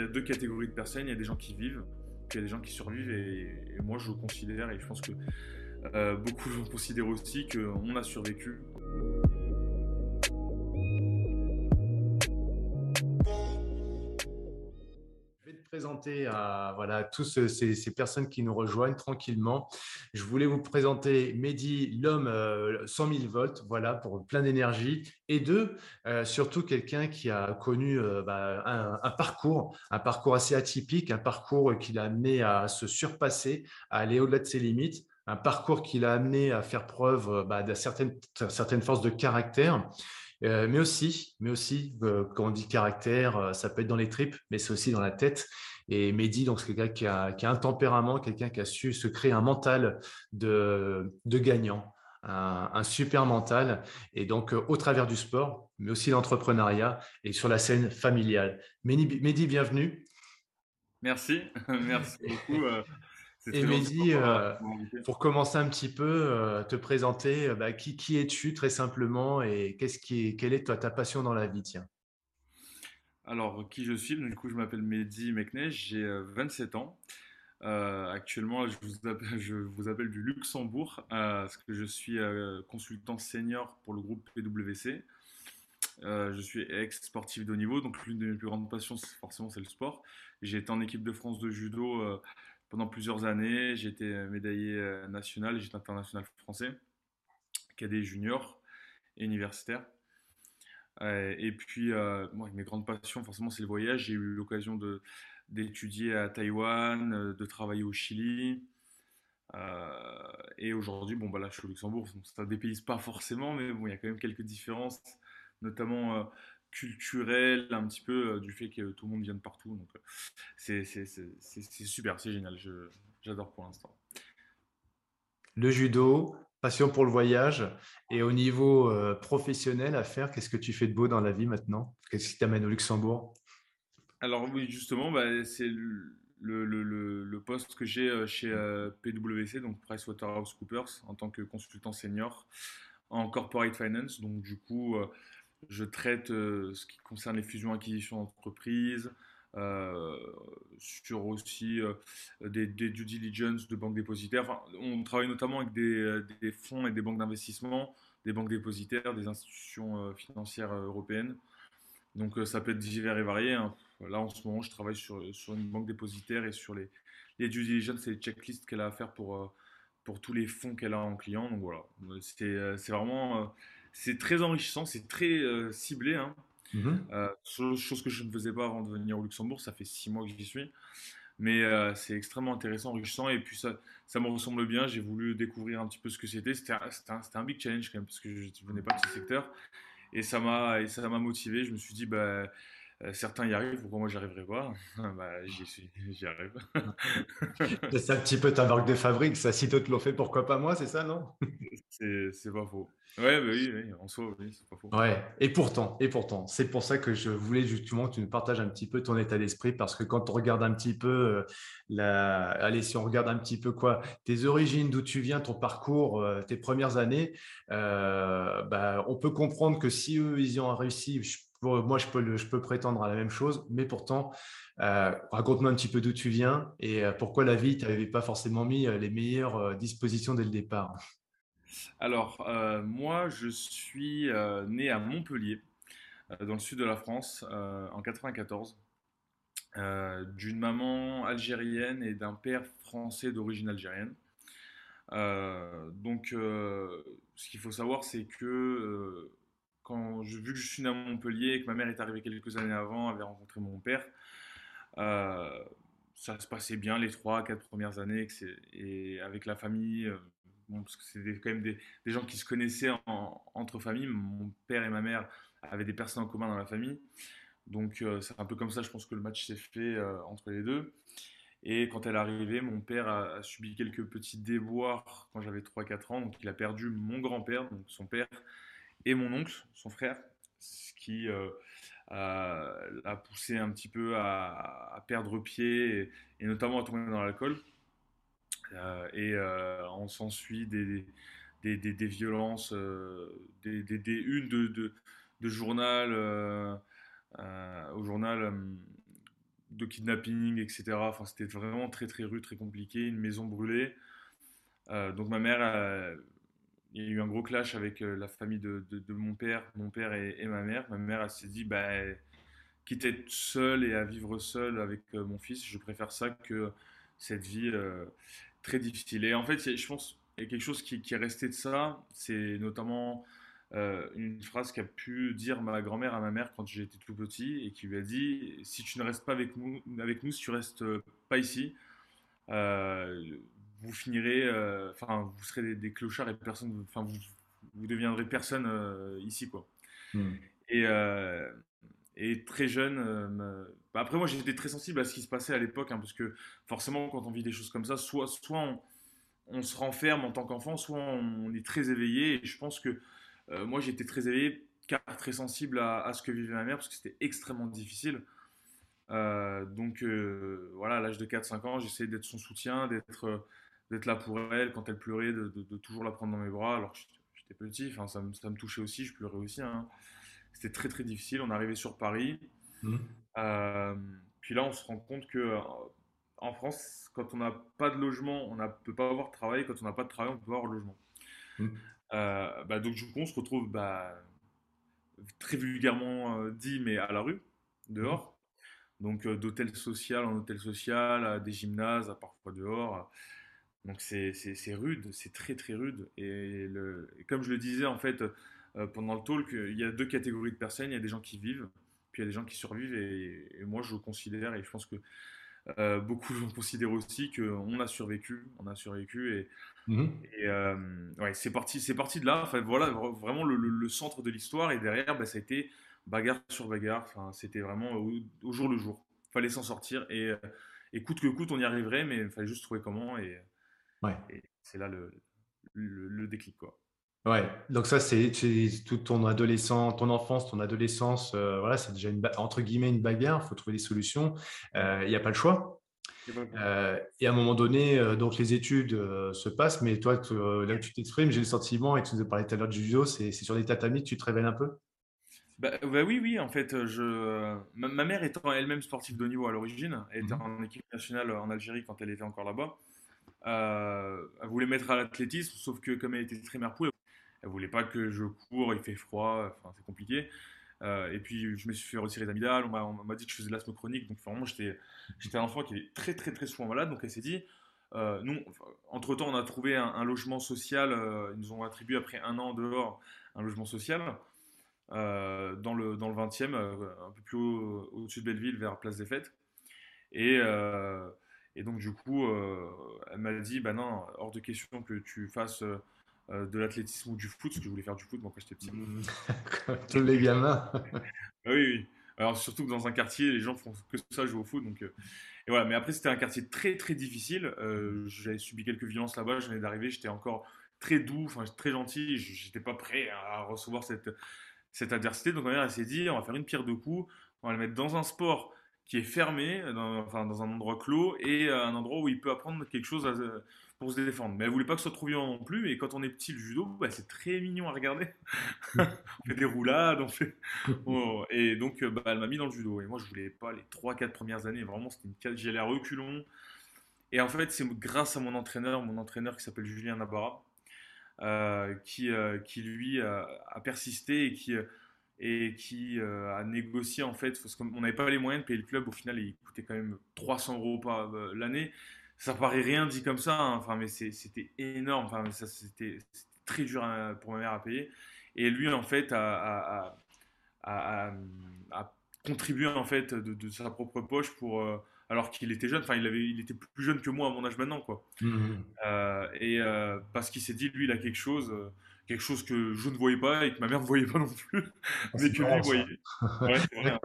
y a deux catégories de personnes. Il y a des gens qui vivent, puis il y a des gens qui survivent. Et, moi, je considère, et je pense que beaucoup vont considérer aussi qu'on a survécu. Présenter à voilà, tous ces, personnes qui nous rejoignent tranquillement. Je voulais vous présenter Mehdi, l'homme 100 euh, 000 volts, voilà, pour plein d'énergie. Et deux, euh, surtout quelqu'un qui a connu euh, bah, un, parcours, un parcours assez atypique, un parcours qui l'a amené à se surpasser, à aller au-delà de ses limites un parcours qui l'a amené à faire preuve bah, de certaines, certaines forces de caractère euh, mais aussi, mais aussi euh, quand on dit caractère, euh, ça peut être dans les tripes, mais c'est aussi dans la tête. Et Mehdi, c'est quelqu'un qui a, un tempérament, quelqu'un qui a su se créer un mental de, gagnant, un, super mental. Et donc au travers du sport, mais aussi l'entrepreneuriat et sur la scène familiale. Mehdi, bienvenue. Merci, merci beaucoup. Et Mehdi, euh, pour commencer un petit peu, euh, te présenter, euh, bah, qui, qui es-tu très simplement et qu'est-ce qui est, quelle est toi, ta passion dans la vie tiens? Alors, qui je suis? Du coup, je m'appelle Mehdi Meknej, j'ai 27 ans. actuellement, je vous, appelle, je vous, appelle, du Luxembourg parce que je suis consultant senior pour le groupe PWC. je suis ex-sportif de haut niveau, donc l'une de mes plus grandes passions, forcément, c'est le sport. J'ai été en équipe de France de judo pendant plusieurs années. J'ai été médaillé euh, national j'étais international français, cadet junior et universitaire. Euh, et puis, euh, mes grandes passions, forcément, c'est le voyage. J'ai eu l'occasion d'étudier à Taïwan, de travailler au Chili. et aujourd'hui, bon, bah là, je suis au Luxembourg. ça ne dépayse pas forcément, mais bon, il y a quand même quelques différences, notamment culturel, un petit peu euh, du fait que tout le monde vient de partout. Donc, euh, c'est super, c'est génial. J'adore pour l'instant. Le judo, passion pour le voyage. Et au niveau euh, professionnel à faire, qu'est-ce que tu fais de beau dans la vie maintenant? Qu'est-ce qui t'amène au Luxembourg? Alors oui, justement, bah, c'est le, le, le, le, poste que j'ai chez PwC, donc PricewaterhouseCoopers, en tant que consultant senior en corporate finance. Donc du coup, je traite euh, ce qui concerne les fusions-acquisitions d'entreprises, euh, sur aussi euh, des, due diligence de banques dépositaires. on travaille notamment avec des, fonds et des banques d'investissement, des banques dépositaires, des institutions financières européennes. Donc ça peut être divers et varié. Hein. Là en ce moment, je travaille sur, sur une banque dépositaire et sur les, les due diligence et les checklists qu'elle a à faire pour, pour tous les fonds qu'elle a en client. Donc voilà, c'est vraiment c'est très enrichissant, c'est très euh, ciblé. Hein. Mhm. Euh, chose que je ne faisais pas avant de venir au Luxembourg, ça fait six mois que j'y suis. Mais euh, c'est extrêmement intéressant, enrichissant, et puis ça, ça me ressemble bien. J'ai voulu découvrir un petit peu ce que c'était. C'était un, un, big challenge quand même, parce que je ne venais pas de ce secteur. Et ça m'a motivé. Je me suis dit, bah, certains y arrivent, pourquoi moi j'y arriverai pas? Bah, J'y arrive. c'est un petit peu ta marque de fabrique, ça. Si d'autres l'ont fait, pourquoi pas moi, c'est ça, non? C'est pas faux. Ouais, bah oui, oui, en soi, oui, c'est pas faux. Ouais, et pourtant, et pourtant, c'est pour ça que je voulais justement que tu nous partages un petit peu ton état d'esprit, parce que quand on regarde un petit peu, euh, la... allez, si on regarde un petit peu quoi, tes origines, d'où tu viens, ton parcours, euh, tes premières années, bah, on peut comprendre que si eux, ils y ont réussi, moi, je peux, prétendre à la même chose, mais pourtant, euh, raconte-moi un petit peu d'où tu viens et euh, pourquoi la vie t'avait pas forcément mis euh, les meilleures dispositions dès le départ? Alors, moi, je suis né à Montpellier, dans le sud de la France, en 94, d'une maman algérienne et d'un père français d'origine algérienne. donc, ce qu'il faut savoir, c'est que quand vu que je suis né à Montpellier et que ma mère est arrivée quelques années avant, avait rencontré mon père, euh, ça se passait bien les trois, quatre premières années. Et avec la famille, euh, parce que c'était quand même des, gens qui se connaissaient entre familles. Mon père et ma mère avaient des personnes en commun dans la famille. Donc euh, c'est un peu comme ça, je pense que le match s'est fait entre les deux. Et quand elle est arrivée, mon père a, a subi quelques petits déboires quand j'avais 3-4 ans. Donc il a perdu mon grand-père, donc son père, et mon oncle, son frère, ce qui euh, a poussé un petit peu à, perdre pied et, notamment à tomber dans l'alcool. Euh, et euh, on s'ensuit des, des, des, violences, des, des, unes de, de, journal au journal de kidnapping, etc. Enfin, c'était vraiment très très rude, très compliqué, une maison brûlée. donc ma mère, il y a eu un gros clash avec la famille de, mon père, mon père et, ma mère. Ma mère, elle s'est dit, bah, quitte à être seule et à vivre seule avec mon fils, je préfère ça que cette vie très difficile. Et en fait, je pense qu'il y a quelque chose qui, est resté de ça, c'est notamment euh, une phrase qu'a pu dire ma grand-mère à ma mère quand j'étais tout petit et qui lui a dit si tu ne restes pas avec nous, si tu restes pas ici, euh, vous finirez, euh, enfin vous serez des, clochards et personne, enfin vous, vous deviendrez personne ici quoi. Hmm. Et, et très jeune, bah, après moi j'étais très sensible à ce qui se passait à l'époque hein, parce que forcément quand on vit des choses comme ça, soit soit on, on se renferme en tant qu'enfant, soit on est très éveillé et je pense que euh, moi, j'étais très éveillé, car très sensible à, ce que vivait ma mère, parce que c'était extrêmement difficile. Euh, donc euh, voilà, à l'âge de 4-5 ans, j'essayais d'être son soutien, d'être d'être là pour elle quand elle pleurait, de, toujours la prendre dans mes bras. Alors j'étais petit, enfin, ça, me, ça me touchait aussi, je pleurais aussi. Hein. C'était très très difficile. On arrivait sur Paris. Mmh. puis là, on se rend compte que en France, quand on n'a pas de logement, on ne peut pas avoir de travail. Quand on n'a pas de travail, on peut pas avoir de logement. Mmh. Euh, bah, donc du coup, on se retrouve bah, très vulgairement euh, dit, mais à la rue, dehors. Donc euh, d'hôtel social en hôtel social, des gymnases, parfois dehors. Donc c'est rude, c'est très très rude. Et, le, comme je le disais en fait pendant le talk, il y a deux catégories de personnes. Il y a des gens qui vivent, puis il y a des gens qui survivent. Et, et moi je considère, et je pense que euh, beaucoup considèrent aussi qu'on a survécu, on a survécu et, mmh et euh, ouais, c'est parti, c'est parti de là. Enfin voilà, vraiment le, centre de l'histoire et derrière, bah, ça a été bagarre sur bagarre. Enfin, c'était vraiment au, jour le jour. Fallait s'en sortir et, et, coûte que coûte, on y arriverait, mais il fallait juste trouver comment et, ouais. et c'est là le, le, déclic quoi. Ouais, donc ça, c'est toute ton adolescence, ton enfance, ton adolescence. Euh, voilà, c'est déjà une, entre guillemets une bagarre. Il faut trouver des solutions. Euh, il n'y a pas le choix. Euh, et à un moment donné, donc les études se passent, mais toi, là où tu t'exprimes, j'ai le sentiment, et tu nous as parlé tout à l'heure du judo, c'est sur des tatamis que tu te révèles un peu? Bah, bah, oui, oui, en fait, je... Ma, mère étant elle-même sportive de haut niveau à l'origine, elle était mmh en équipe nationale en Algérie quand elle était encore là-bas. Elle voulait mettre à l'athlétisme, sauf que comme elle était très mère elle voulait pas que je cours, il fait froid, enfin, c'est compliqué. Euh, et puis je me suis fait retirer les on m'a dit que je faisais de l'asthme chronique, donc vraiment j'étais un enfant qui était très très très souvent malade, donc elle s'est dit, euh, nous, entre temps on a trouvé un, logement social, euh, ils nous ont attribué après un an dehors un logement social dans, le, dans le 20e, un peu plus au-dessus de Belleville, vers Place des Fêtes. Et, et donc du coup, elle m'a dit, bah non, hors de question que tu fasses euh, de l'athlétisme ou du foot, parce que je voulais faire du foot moi quand j'étais petit. Tous les gamins. Ah oui, oui. Alors surtout que dans un quartier, les gens font que ça, jouer au foot. Donc, euh, et voilà. Mais après, c'était un quartier très très difficile. Euh, j'avais subi quelques violences là-bas. Je venais d'arriver, j'étais encore très doux, enfin très gentil. J'étais pas prêt à recevoir cette, cette adversité. Donc ma mère s'est dit, on va faire une pierre de coups. On va le mettre dans un sport qui est fermé, dans, enfin, dans un endroit clos et un endroit où il peut apprendre quelque chose à, pour se défendre. Mais elle voulait pas que ce soit trop violent non plus. Et quand on est petit, le judo, bah, c'est très mignon à regarder. on fait des roulades, on fait. Oh, et donc, bah, elle m'a mis dans le judo. Et moi, je voulais pas les 3-4 premières années. Vraiment, c'était une j'y allais à reculons. Et en fait, c'est grâce à mon entraîneur, mon entraîneur qui s'appelle Julien Nabarra, euh, qui, euh, qui lui a persisté et qui, et qui euh, a négocié en fait, parce qu'on n'avait pas les moyens de payer le club. Au final, il coûtait quand même 300 euros par l'année ça paraît rien dit comme ça, hein. enfin, mais c'était énorme. Enfin, ça, c'était très dur pour ma mère à payer. Et lui, en fait, a, a, a, contribué en fait de, sa propre poche pour, euh, alors qu'il était jeune. Enfin, il avait, il était plus jeune que moi à mon âge maintenant, quoi. Mmh euh, et euh, parce qu'il s'est dit, lui, il a quelque chose quelque chose que je ne voyais pas et que ma mère ne voyait pas non plus, ah, mais que lui voyait.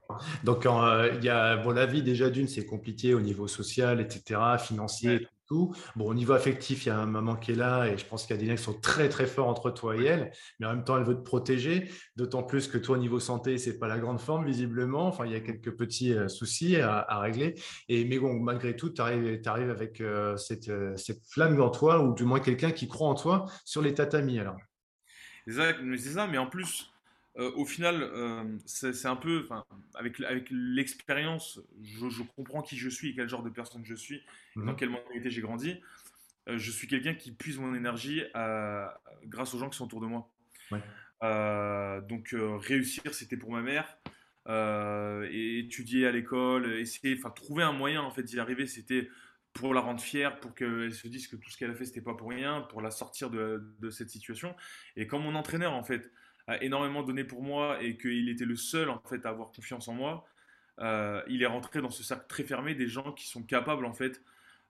Donc, euh, il y a bon, la vie déjà d'une, c'est compliqué au niveau social, etc., financier, tout. Bon, au niveau affectif, il y a un maman qui est là et je pense qu'il y a des liens qui sont très très forts entre toi et elle, mais en même temps, elle veut te protéger. D'autant plus que toi, au niveau santé, c'est pas la grande forme visiblement. Enfin, il y a quelques petits euh, soucis à, régler. Et mais bon, malgré tout, tu arrives, arrives, avec euh, cette, cette flamme en toi, ou du moins quelqu'un qui croit en toi sur les tatamis. Alors. C'est ça, mais c'est ça, mais en plus, euh, au final, euh, c'est un peu, avec, avec l'expérience, je, comprends qui je suis et quel genre de personne je suis, dans mhm. quelle mentalité j'ai grandi. Euh, je suis quelqu'un qui puise mon énergie grâce aux gens qui sont autour de moi. donc réussir, c'était pour ma mère. et étudier à l'école, essayer, enfin trouver un moyen en fait d'y arriver, c'était pour la rendre fière, pour qu'elle se dise que tout ce qu'elle a fait c'était pas pour rien, pour la sortir de, de, cette situation. Et comme mon entraîneur en fait, a énormément donné pour moi et qu'il était le seul en fait à avoir confiance en moi, euh, il est rentré dans ce cercle très fermé des gens qui sont capables en fait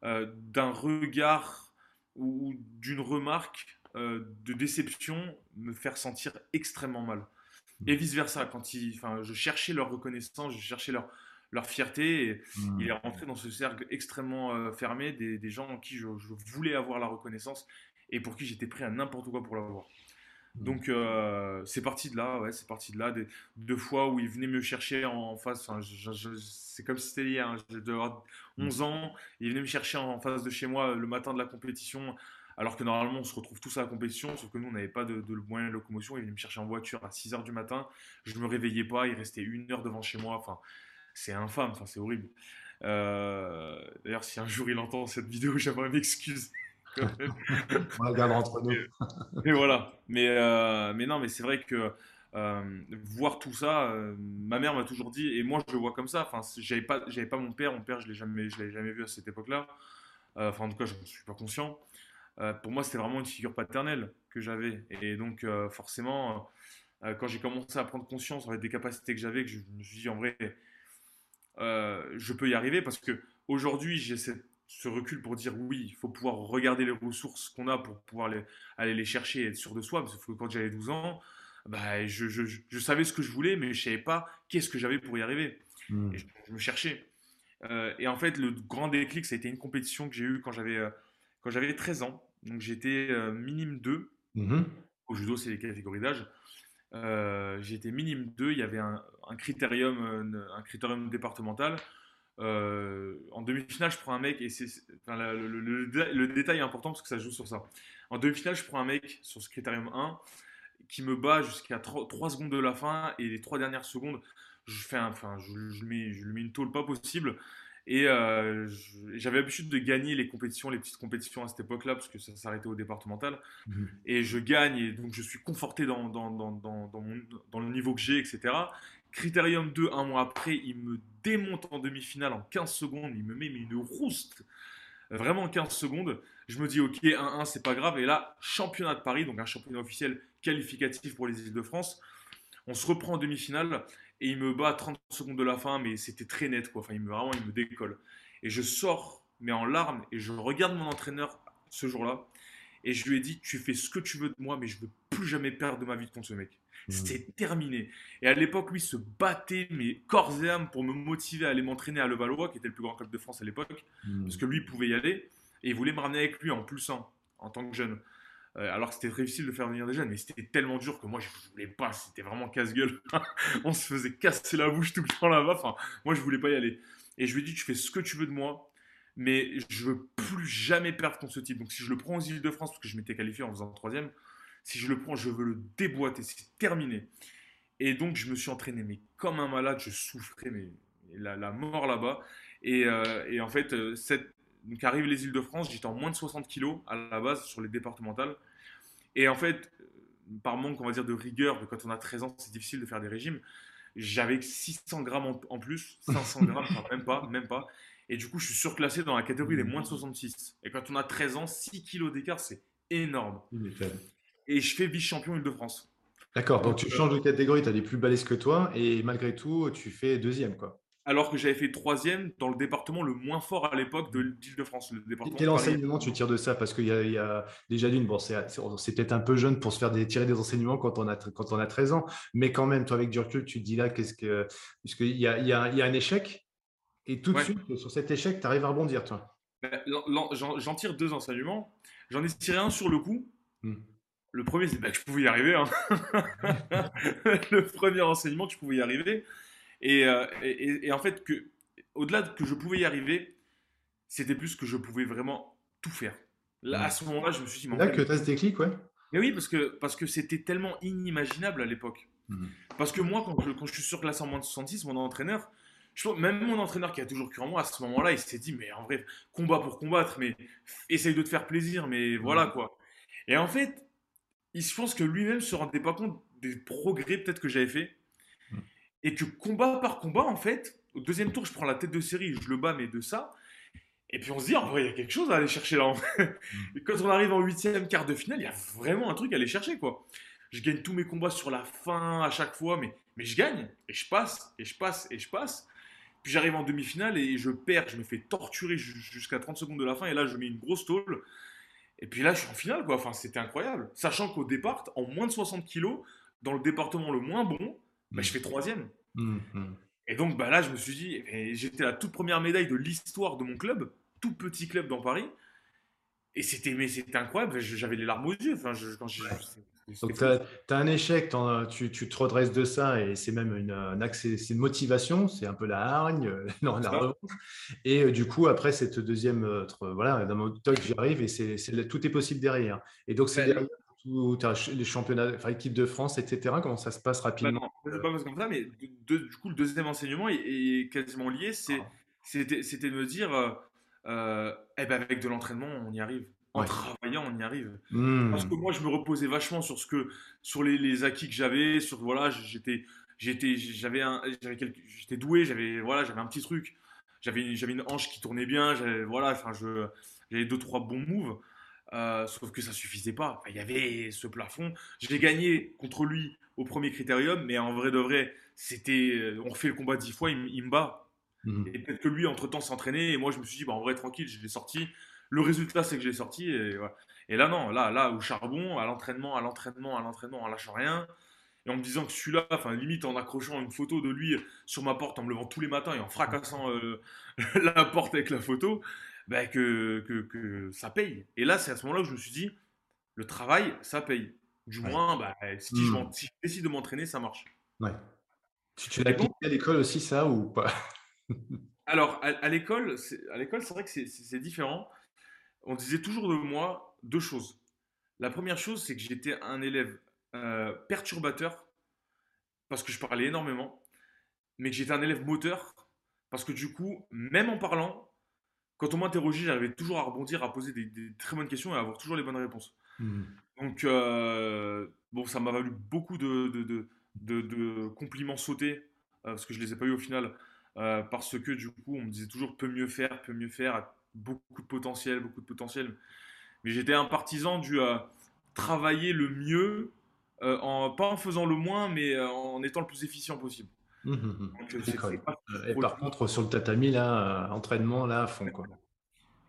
euh, d'un regard ou d'une remarque euh, de déception me faire sentir extrêmement mal. Mmh. Et vice versa, quand je cherchais leur reconnaissance, je cherchais leur leur fierté. Et mmh. Il est rentré dans ce cercle extrêmement fermé des, des, gens en qui je, je, voulais avoir la reconnaissance et pour qui j'étais prêt à n'importe quoi pour l'avoir. Donc euh, c'est parti de là, ouais, c'est parti de là. Des, deux fois où il venait me chercher en face, c'est comme si c'était hier, hein, je devais avoir 11 ans, il venait me chercher en face de chez moi le matin de la compétition, alors que normalement on se retrouve tous à la compétition, sauf que nous on n'avait pas de, de, moyen de locomotion, il venait me chercher en voiture à 6h du matin, je ne me réveillais pas, il restait une heure devant chez moi, enfin c'est infâme, enfin, c'est horrible. Euh, d'ailleurs si un jour il entend cette vidéo, j'aimerais m'excuser. On regarde entre nous. et, voilà. Mais, euh, mais non, mais c'est vrai que euh, voir tout ça, ma mère m'a toujours dit, et moi je le vois comme ça. Enfin, j'avais pas, j'avais pas mon père. Mon père, je l'ai jamais, je l'ai jamais vu à cette époque-là. Enfin, en tout cas, je ne suis pas conscient. pour moi, c'était vraiment une figure paternelle que j'avais. Et donc, forcément, quand j'ai commencé à prendre conscience des capacités que j'avais, que je me suis dit en vrai, je peux y arriver parce que aujourd'hui, j'ai ce recul pour dire oui, il faut pouvoir regarder les ressources qu'on a pour pouvoir les, aller les chercher et être sûr de soi. Parce que quand j'avais 12 ans, bah, je, je, je, savais ce que je voulais, mais je ne savais pas qu'est-ce que j'avais pour y arriver. Hmm. Et je, me cherchais. Euh, et en fait, le grand déclic, ça a été une compétition que j'ai eue quand j'avais, euh, quand j'avais 13 ans. Donc j'étais euh, minime 2. Mm-hmm. Au judo, c'est les catégories d'âge. J'étais minime 2. Il y avait un, un critérium, un critérium départemental euh, en demi-finale, je prends un mec, et c'est le, détail est important parce que ça joue sur ça. En demi-finale, je prends un mec sur ce critérium 1 qui me bat jusqu'à 3, secondes de la fin, et les 3 dernières secondes, je, fais enfin, je, je lui mets une tôle pas possible. Et euh, j'avais l'habitude de gagner les compétitions, les petites compétitions à cette époque-là, parce que ça s'arrêtait au départemental. Mhm. Et je gagne, et donc je suis conforté dans, dans, dans, dans, dans le niveau que j'ai, etc. Critérium 2, un mois après, il me démonte en demi-finale en 15 secondes. Il me met une rouste. Vraiment 15 secondes. Je me dis, ok, 1-1, c'est pas grave. Et là, championnat de Paris, donc un championnat officiel qualificatif pour les Îles-de-France. On se reprend en demi-finale et il me bat à 30 secondes de la fin, mais c'était très net. Quoi. Enfin, il me, vraiment, il me décolle. Et je sors, mais en larmes, et je regarde mon entraîneur ce jour-là. Et je lui ai dit, tu fais ce que tu veux de moi, mais je veux plus jamais perdre de ma vie contre ce mec. Mmh. C'était terminé. Et à l'époque, lui se battait, mais corps et âme, pour me motiver à aller m'entraîner à Levallois, qui était le plus grand club de France à l'époque, mmh. parce que lui pouvait y aller. Et il voulait me ramener avec lui en plus 1, en tant que jeune. Euh, alors que c'était très difficile de faire venir des jeunes, mais c'était tellement dur que moi je voulais pas, c'était vraiment casse-gueule. On se faisait casser la bouche tout le temps là-bas. Enfin, moi je voulais pas y aller. Et je lui ai dit, tu fais ce que tu veux de moi, mais je veux plus jamais perdre contre ce type. Donc si je le prends aux îles de France, parce que je m'étais qualifié en faisant troisième, si je le prends, je veux le déboîter, c'est terminé. Et donc, je me suis entraîné, mais comme un malade, je souffrais, mais la, mort là-bas. Et, euh, en fait, euh, cette, donc arrive les Îles-de-France, j'étais en moins de 60 kilos à la base sur les départementales. Et en fait, par manque, on va dire, de rigueur, quand on a 13 ans, c'est difficile de faire des régimes. J'avais 600 grammes en, plus, 500 grammes, même pas, même pas. Et du coup, je suis surclassé dans la catégorie des moins de 66. Et quand on a 13 ans, 6 kilos d'écart, c'est énorme et je fais vice-champion Île-de-France. D'accord, donc, tu changes de catégorie, tu as des plus balèzes que toi, et malgré tout, tu fais deuxième. quoi. Alors que j'avais fait troisième dans le département le moins fort à l'époque de l'Île-de-France. Quel enseignement tu tires de ça? Parce qu'il y, a déjà d'une, bon, c'est peut-être un peu jeune pour se faire des, tirer des enseignements quand on, a, quand on a 13 ans, mais quand même, toi avec du recul, tu te dis là, qu'est-ce que. Puisqu'il y a, il y, a, il y a un échec, et tout de suite, sur cet échec, tu arrives à rebondir, toi. Ben, j'en tire deux enseignements. J'en ai tiré un sur le coup. Hmm. Le premier, c'est que je pouvais y arriver. Hein. le premier enseignement que je pouvais y arriver. Euh, et, et, en fait, que, au-delà de que je pouvais y arriver, c'était plus que je pouvais vraiment tout faire. Là, à ce moment-là, je me suis dit. Là que tu as ce déclic, ouais. Mais oui, parce que parce que c'était tellement inimaginable à l'époque. Mhm. Parce que moi, quand je, quand je suis surclassé en moins de 66, mon entraîneur, même mon entraîneur qui a toujours cru en moi, à ce moment-là, il s'est dit, mais en vrai, combat pour combattre, mais essaye de te faire plaisir, mais voilà quoi. Et en fait, je pense que lui-même se rendait pas compte des progrès peut-être que j'avais fait. Mm. Et que combat par combat, en fait, au deuxième tour, je prends la tête de série, je le bats, mais de ça. Et puis on se dit, en vrai, il y a quelque chose à aller chercher là. et quand on arrive en huitième, quart de finale, il y a vraiment un truc à aller chercher, quoi. Je gagne tous mes combats sur la fin à chaque fois, mais, mais je gagne, et je passe, et je passe, et je passe. Puis j'arrive en demi-finale et je perds, je me fais torturer jusqu'à 30 secondes de la fin, et là, je mets une grosse tôle. Et puis là, je suis en finale, quoi. Enfin, c'était incroyable. Sachant qu'au départ, en moins de 60 kilos, dans le département le moins bon, bah, je fais troisième. Mmh, mmh. Et donc bah, là, je me suis dit, j'étais la toute première médaille de l'histoire de mon club, tout petit club dans Paris. Et c'était, mais c'était incroyable. J'avais les larmes aux yeux. Enfin, je, quand donc, tu as, un échec, tu, tu, te redresses de ça et c'est même une, c'est une motivation, c'est un peu la hargne, non, la revanche. Et euh, du coup, après cette deuxième, euh, voilà, dans mon talk, j'y arrive et c'est, tout est possible derrière. Et donc, c'est derrière tout, les championnats, enfin, équipe de France, etc. Comment ça se passe bah rapidement bah non, pas comme ça, mais du coup, le deuxième enseignement est, quasiment lié. Ah. c'était, de me dire, euh, eh ben, avec de l'entraînement, on y arrive en travaillant, on y arrive. Hmm. Parce que moi, je me reposais vachement sur ce que, sur les, acquis que j'avais, sur voilà, j'étais, j'étais, j'avais un, j'étais doué, j'avais voilà, j'avais un petit truc, j'avais, j'avais une hanche qui tournait bien, j'avais voilà, enfin, je, j'avais deux trois bons moves. Euh, sauf que ça suffisait pas. Il y avait ce plafond. Je l'ai gagné contre lui au premier critérium, mais en vrai de vrai, c'était, on refait le combat dix fois, il, me bat. Hmm. Et peut-être que lui, entre temps, s'entraînait, et moi, je me suis dit, bah, en vrai, tranquille, je l'ai sorti. Le résultat, c'est que j'ai sorti. Et, et, là, non, là, là, au charbon, à l'entraînement, à l'entraînement, à l'entraînement, en lâchant rien. Et en me disant que celui-là, enfin, limite en accrochant une photo de lui sur ma porte, en me levant tous les matins et en fracassant euh, la porte avec la photo, bah, que, que, ça paye. Et là, c'est à ce moment-là où je me suis dit, le travail, ça paye. Du moins, bah, si, je, hmm. si, je, décide de m'entraîner, ça marche. Ouais. Tu, tu l'as à l'école aussi, ça, ou pas? Alors, à, à l'école, c'est vrai que c'est différent on disait toujours de moi deux choses. La première chose, c'est que j'étais un élève euh, perturbateur parce que je parlais énormément, mais que j'étais un élève moteur parce que du coup, même en parlant, quand on m'interrogeait, j'arrivais toujours à rebondir, à poser des, très bonnes questions et à avoir toujours les bonnes réponses. Mmh. Donc, euh, bon, ça m'a valu beaucoup de, de, compliments sautés euh, parce que je ne les ai pas eu au final. parce que du coup, on me disait toujours peut mieux faire, peut mieux faire, beaucoup de potentiel, beaucoup de potentiel. Mais j'étais un partisan du euh, travailler le mieux, euh, en, pas en faisant le moins, mais euh, en étant le plus efficient possible. Mmh, mmh, mmh. et par contre, sur le tatami, là, entraînement, là, à fond. Quoi.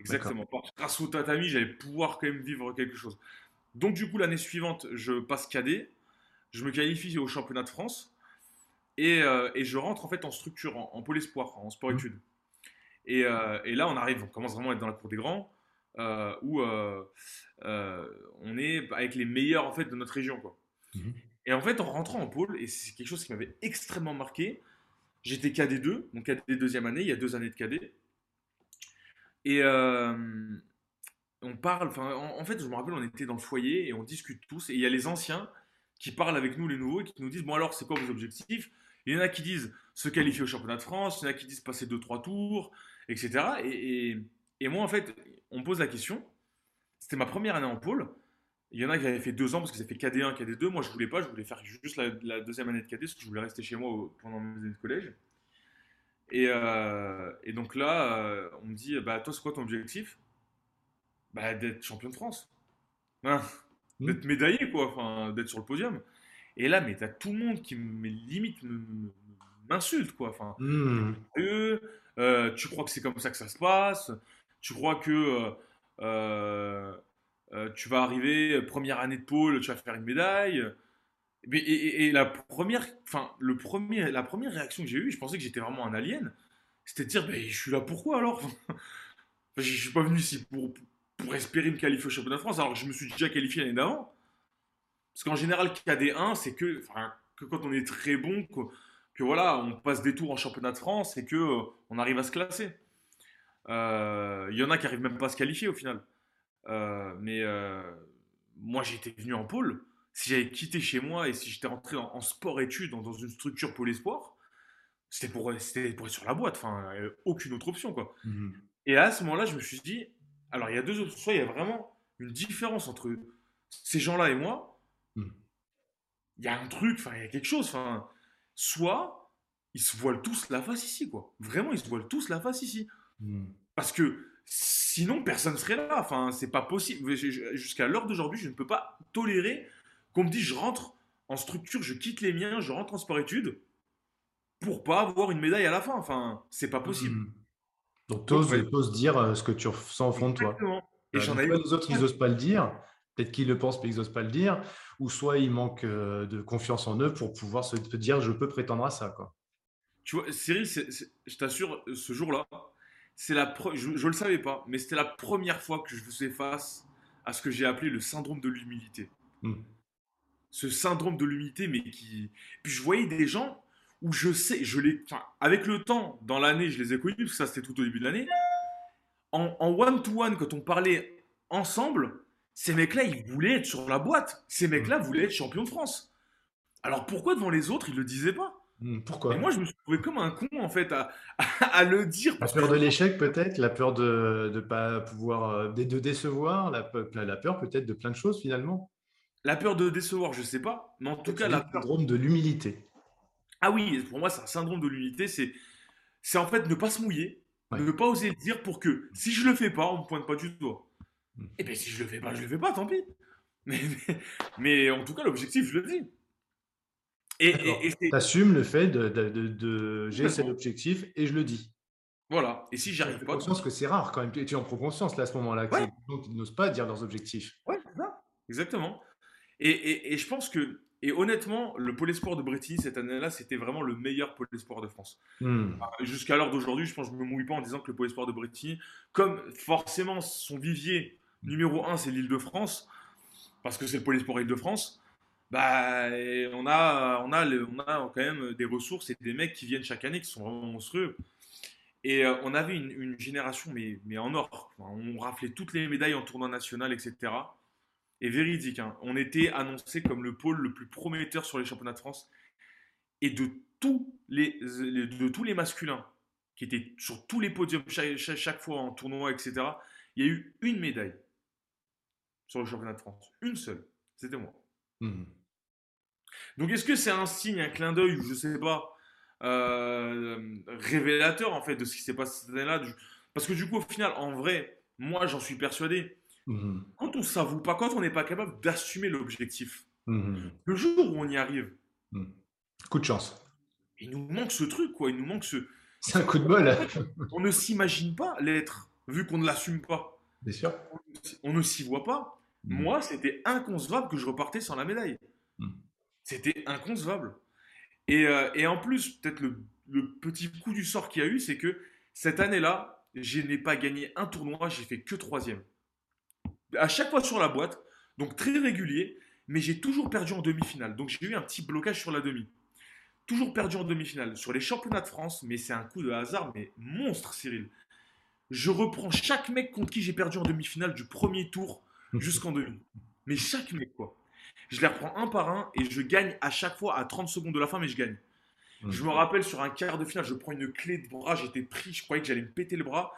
Exactement. Grâce au tatami, j'allais pouvoir quand même vivre quelque chose. Donc, du coup, l'année suivante, je passe cadet, je me qualifie au championnat de France et, et je rentre en fait en structure, en, en pôle espoir, en sport-études. Euh, et, là, on arrive, on commence vraiment à être dans la cour des grands, euh, où euh, on est avec les meilleurs en fait de notre région, quoi. Et en fait, en rentrant en pôle, et c'est quelque chose qui m'avait extrêmement marqué, j'étais KD2, donc KD deuxième année, il y a deux années de KD. Et on parle, en, fait, je me rappelle, on était dans le foyer et on discute tous, et il y a les anciens qui parlent avec nous, les nouveaux, et qui nous disent Bon, alors, c'est quoi vos objectifs? Il y en a qui disent se qualifier au championnat de France, il y en a qui disent passer 2-3 tours, etc. Et, moi, en fait, on me pose la question. C'était ma première année en pôle. Il y en a qui avaient fait deux ans parce que ça fait KD1, KD2. Moi, je voulais pas. Je voulais faire juste la, deuxième année de KD parce que je voulais rester chez moi pendant mes années de collège. Et, euh, donc là, euh, on me dit bah, Toi, c'est quoi ton objectif? Bah, D'être champion de France. Mmh. d'être médaillé, quoi. Enfin, d'être sur le podium. Et là, mais t'as tout le monde qui, me, limite, m'insulte, quoi. Enfin, mmh. Euh, tu crois que c'est comme ça que ça se passe, tu crois que euh, euh, tu vas arriver, première année de pôle, tu vas faire une médaille. Et, la, première, le premier, la première réaction que j'ai eue, je pensais que j'étais vraiment un alien, c'était de dire, je suis là pourquoi alors? Je ne suis pas venu ici pour, pour espérer me qualifier au championnat de France, alors que je me suis déjà qualifié l'année d'avant. Parce qu'en général, KD1, c'est que, que quand on est très bon, que voilà, on passe des tours en championnat de France et que euh, on arrive à se classer. Il euh, y en a qui arrivent même pas à se qualifier au final. Euh, mais moi, j'étais venu en pôle. si j'avais quitté chez moi et si j'étais rentré en, sport-études, dans, une structure pour l'espoir, c'était pour, c'était pour être sur la boîte. Enfin, aucune autre option, quoi. Mmh et à ce moment-là, je me suis dit, alors il y a deux options. Soit il y a vraiment une différence entre ces gens-là et moi. Mmh. Il y a un truc, enfin, il y a quelque chose. Enfin, soit ils se voilent tous la face ici, quoi. Vraiment, ils se voilent tous la face ici. Mmh. Parce que sinon, personne ne serait là. Enfin, c'est pas possible. Jusqu'à l'heure d'aujourd'hui, je ne peux pas tolérer qu'on me dise je rentre en structure, je quitte les miens, je rentre en sport-études pour pas avoir une médaille à la fin. Enfin, c'est pas possible. Mmh. Donc, tu oses, dire euh, ce que tu ressens au fond de toi. Et euh, j'en ai Les autres, ils n'osent pas le dire. Peut-être qu'ils le pensent, mais ils n'osent pas le dire. Ou soit ils manquent euh, de confiance en eux pour pouvoir se dire je peux prétendre à ça. Quoi. Tu vois, Cyril, je t'assure, ce jour-là, c'est la je ne le savais pas, mais c'était la première fois que je faisais face à ce que j'ai appelé le syndrome de l'humilité. Mmh ce syndrome de l'humilité, mais qui. Puis je voyais des gens où je sais, je les. Enfin, avec le temps, dans l'année, je les ai connus, parce que ça c'était tout au début de l'année. En one-to-one, quand on parlait ensemble, ces mecs-là, ils voulaient être sur la boîte. Ces mecs-là voulaient être champions de France. Alors pourquoi devant les autres, ils le disaient pas? hmm, pourquoi? Et moi, je me suis trouvé comme un con, en fait, à, à, le dire. La peur de l'échec, peut-être? La peur de ne pas pouvoir. Euh, de, décevoir? La, la peur, peut-être, de plein de choses, finalement? La peur de décevoir, je sais pas, mais en tout cas, la peur. syndrome de l'humilité. Ah oui, pour moi, c'est un syndrome de l'humilité. C'est, c'est en fait ne pas se mouiller, ne pas oser le dire pour que si je le fais pas, on me pointe pas du doigt. Hmm. Et eh bien, si je le fais pas, je le fais pas, tant pis. Mais, mais, en tout cas, l'objectif, je le dis. Et tu assumes le fait de, de, de, j'ai cet objectif et je le dis. Voilà. Et si j'arrive pas. conscience que c'est rare quand même. Tu en prends conscience là à ce moment-là. Ouais. Donc, ils n'osent pas dire leurs objectifs. Ouais, c'est ça. Exactement. Et, je pense que, et honnêtement, le pôle espoir de Bretigny cette année-là, c'était vraiment le meilleur pôle espoir de France. Hmm. Jusqu'à l'heure d'aujourd'hui, je pense que je ne me mouille pas en disant que le pôle espoir de Bretigny, comme forcément son vivier numéro un, c'est l'île de France, parce que c'est le pôle espoir île de France, bah, on, a, on, a, on a quand même des ressources et des mecs qui viennent chaque année qui sont vraiment monstrueux. Et euh, on avait une, une, génération, mais, mais en or. On raflait toutes les médailles en tournoi national, etc et véridique. Hein. On était annoncé comme le pôle le plus prometteur sur les championnats de France. Et de tous les, de tous les masculins qui étaient sur tous les podiums chaque, fois en tournoi, etc., il y a eu une médaille sur le championnat de France. Une seule. C'était moi. Mmh. Donc est-ce que c'est un signe, un clin d'œil, je ne sais pas, euh, révélateur en fait de ce qui s'est passé cette année-là? Parce que du coup, au final, en vrai, moi j'en suis persuadé, Mhm. Quand on ne s'avoue pas, quand on n'est pas capable d'assumer l'objectif, mhm. le jour où on y arrive, coup de chance. Il nous manque ce truc, quoi. Il nous manque ce. C'est un coup de bol. on ne s'imagine pas l'être, vu qu'on ne l'assume pas. Bien sûr. On ne s'y voit pas. Moi, c'était inconcevable que je repartais sans la médaille. C'était inconcevable. Et, euh, et, en plus, peut-être le, le, petit coup du sort qu'il y a eu, c'est que cette année-là, je n'ai pas gagné un tournoi, j'ai fait que troisième à chaque fois sur la boîte, donc très régulier, mais j'ai toujours perdu en demi-finale. Donc j'ai eu un petit blocage sur la demi. Toujours perdu en demi-finale. Sur les championnats de France, mais c'est un coup de hasard, mais monstre, Cyril. Je reprends chaque mec contre qui j'ai perdu en demi-finale du premier tour jusqu'en demi. Mais chaque mec, quoi. Je les reprends un par un et je gagne à chaque fois à 30 secondes de la fin, mais je gagne. Je me rappelle sur un quart de finale, je prends une clé de bras, j'étais pris, je croyais que j'allais me péter le bras.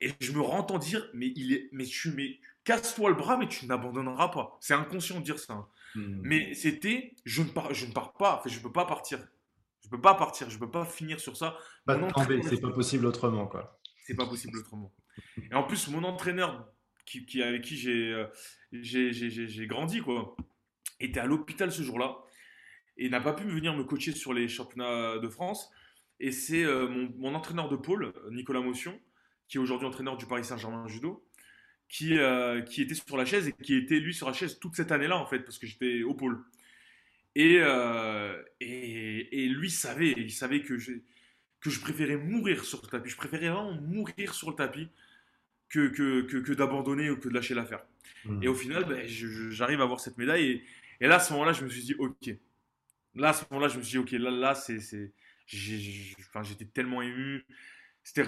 Et je me rends dire, mais il est, mais tu, mais casse-toi le bras, mais tu n'abandonneras pas. C'est inconscient de dire ça. Hein. Hmm. Mais c'était, je ne pars, je ne pars pas. Enfin, je peux pas partir. Je peux pas partir. Je peux pas finir sur ça. Pas c'est pas possible autrement, quoi. C'est pas possible autrement. Et en plus, mon entraîneur, qui, avec qui euh, j'ai, grandi, quoi, était à l'hôpital ce jour-là et n'a pas pu venir me coacher sur les championnats de France. Et c'est euh, mon, mon, entraîneur de pôle, Nicolas Motion, qui est aujourd'hui entraîneur du Paris Saint-Germain judo, qui, euh, qui était sur la chaise et qui était lui sur la chaise toute cette année-là en fait, parce que j'étais au pôle. Et, et, et, lui savait, il savait que, que je préférais mourir sur le tapis. Je préférais vraiment mourir sur le tapis que, que, que, d'abandonner ou que de lâcher l'affaire. Mmh. Et au final, ben, j'arrive à avoir cette médaille. Et, et, là, à ce moment-là, je me suis dit, ok. Là, à ce moment-là, je me suis dit, ok, là, là c'est. J'étais tellement ému. C'était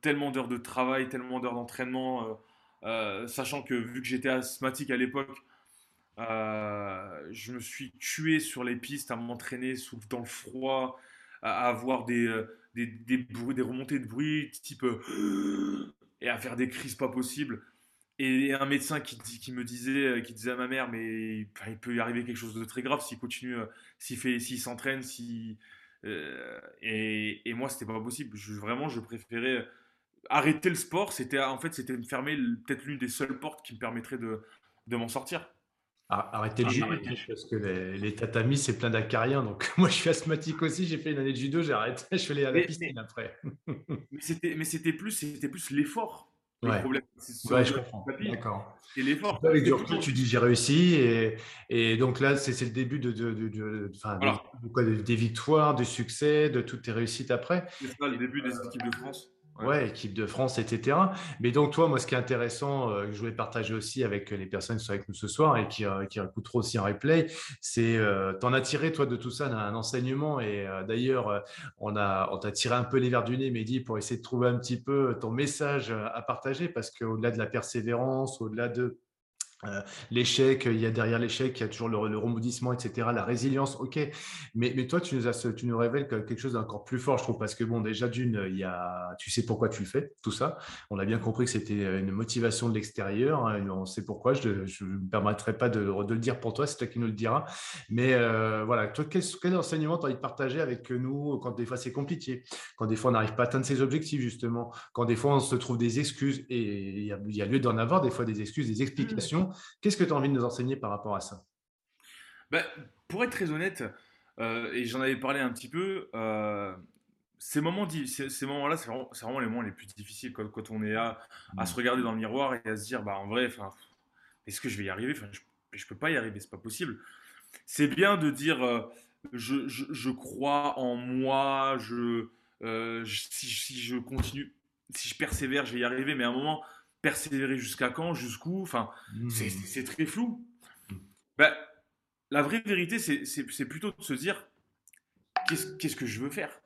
tellement d'heures de travail, tellement d'heures d'entraînement. Euh, euh, sachant que vu que j'étais asthmatique à l'époque, Euh, je me suis tué sur les pistes à m'entraîner dans le froid, à, avoir des, des, des, bruits, des remontées de bruit type et à faire des crises pas possibles. Et un médecin qui, me disait, qui disait à ma mère, mais il peut y arriver quelque chose de très grave s'il continue, s'il fait, s'il s'entraîne, si et, et, moi c'était pas possible. Je, vraiment, je préférais arrêter le sport. C'était en fait, c'était fermer peut-être l'une des seules portes qui me permettrait de, de m'en sortir. Arrêter le judo, parce que les, tatamis, c'est plein d'acariens. Donc, moi, je suis asthmatique aussi. J'ai fait une année de judo, j'ai arrêté. Je suis allé à la piscine après. mais c'était plus, c'était plus l'effort. Ouais. ouais, je comprends. D'accord. Et l'effort. Avec du recul, tu dis j'ai réussi. Et, et, donc là, c'est le début de, de, de, de, quoi, des victoires, du succès, de toutes tes réussites après. C'est ça, le début des équipes de France. Ouais. équipe de France, etc. Mais donc, toi, moi, ce qui est intéressant, euh, que je voulais partager aussi avec les personnes qui sont avec nous ce soir et qui, euh, qui écouteront aussi en replay, c'est euh, t'en as tiré, toi, de tout ça, d'un enseignement. Et euh, d'ailleurs, on a on t'a tiré un peu les verres du nez, Mehdi, pour essayer de trouver un petit peu ton message à partager, parce qu'au-delà de la persévérance, au-delà de euh, l'échec, il y a derrière l'échec, il y a toujours le, remodissement, etc. La résilience, ok. Mais, mais toi, tu nous, as, tu nous révèles quelque chose d'encore plus fort, je trouve, parce que bon, déjà d'une, il y a, tu sais pourquoi tu le fais, tout ça. On a bien compris que c'était une motivation de l'extérieur. Hein, on sait pourquoi. Je ne me permettrai pas de, de, le dire pour toi, c'est toi qui nous le diras. Mais euh, voilà, toi, quel, quel enseignement tu as envie de partager avec nous quand des fois c'est compliqué, quand des fois on n'arrive pas à atteindre ses objectifs, justement, quand des fois on se trouve des excuses et il y a, il y a lieu d'en avoir des fois des excuses, des explications. Qu'est-ce que tu as envie de nous enseigner par rapport à ça? Ben, Pour être très honnête, euh, et j'en avais parlé un petit peu, euh, ces moments ces, moments-là, c'est vraiment, les moments les plus difficiles quand, on est à, à, se regarder dans le miroir et à se dire, bah, en vrai, est-ce que je vais y arriver? Je ne peux pas y arriver, c'est pas possible. C'est bien de dire, euh, je, je, crois en moi, je, si, si, je continue, si je persévère, je vais y arriver, mais à un moment, persévérer jusqu'à quand, jusqu'où, enfin, mmh. c'est très flou. Ben, la vraie vérité, c'est plutôt de se dire qu'est-ce que je veux faire?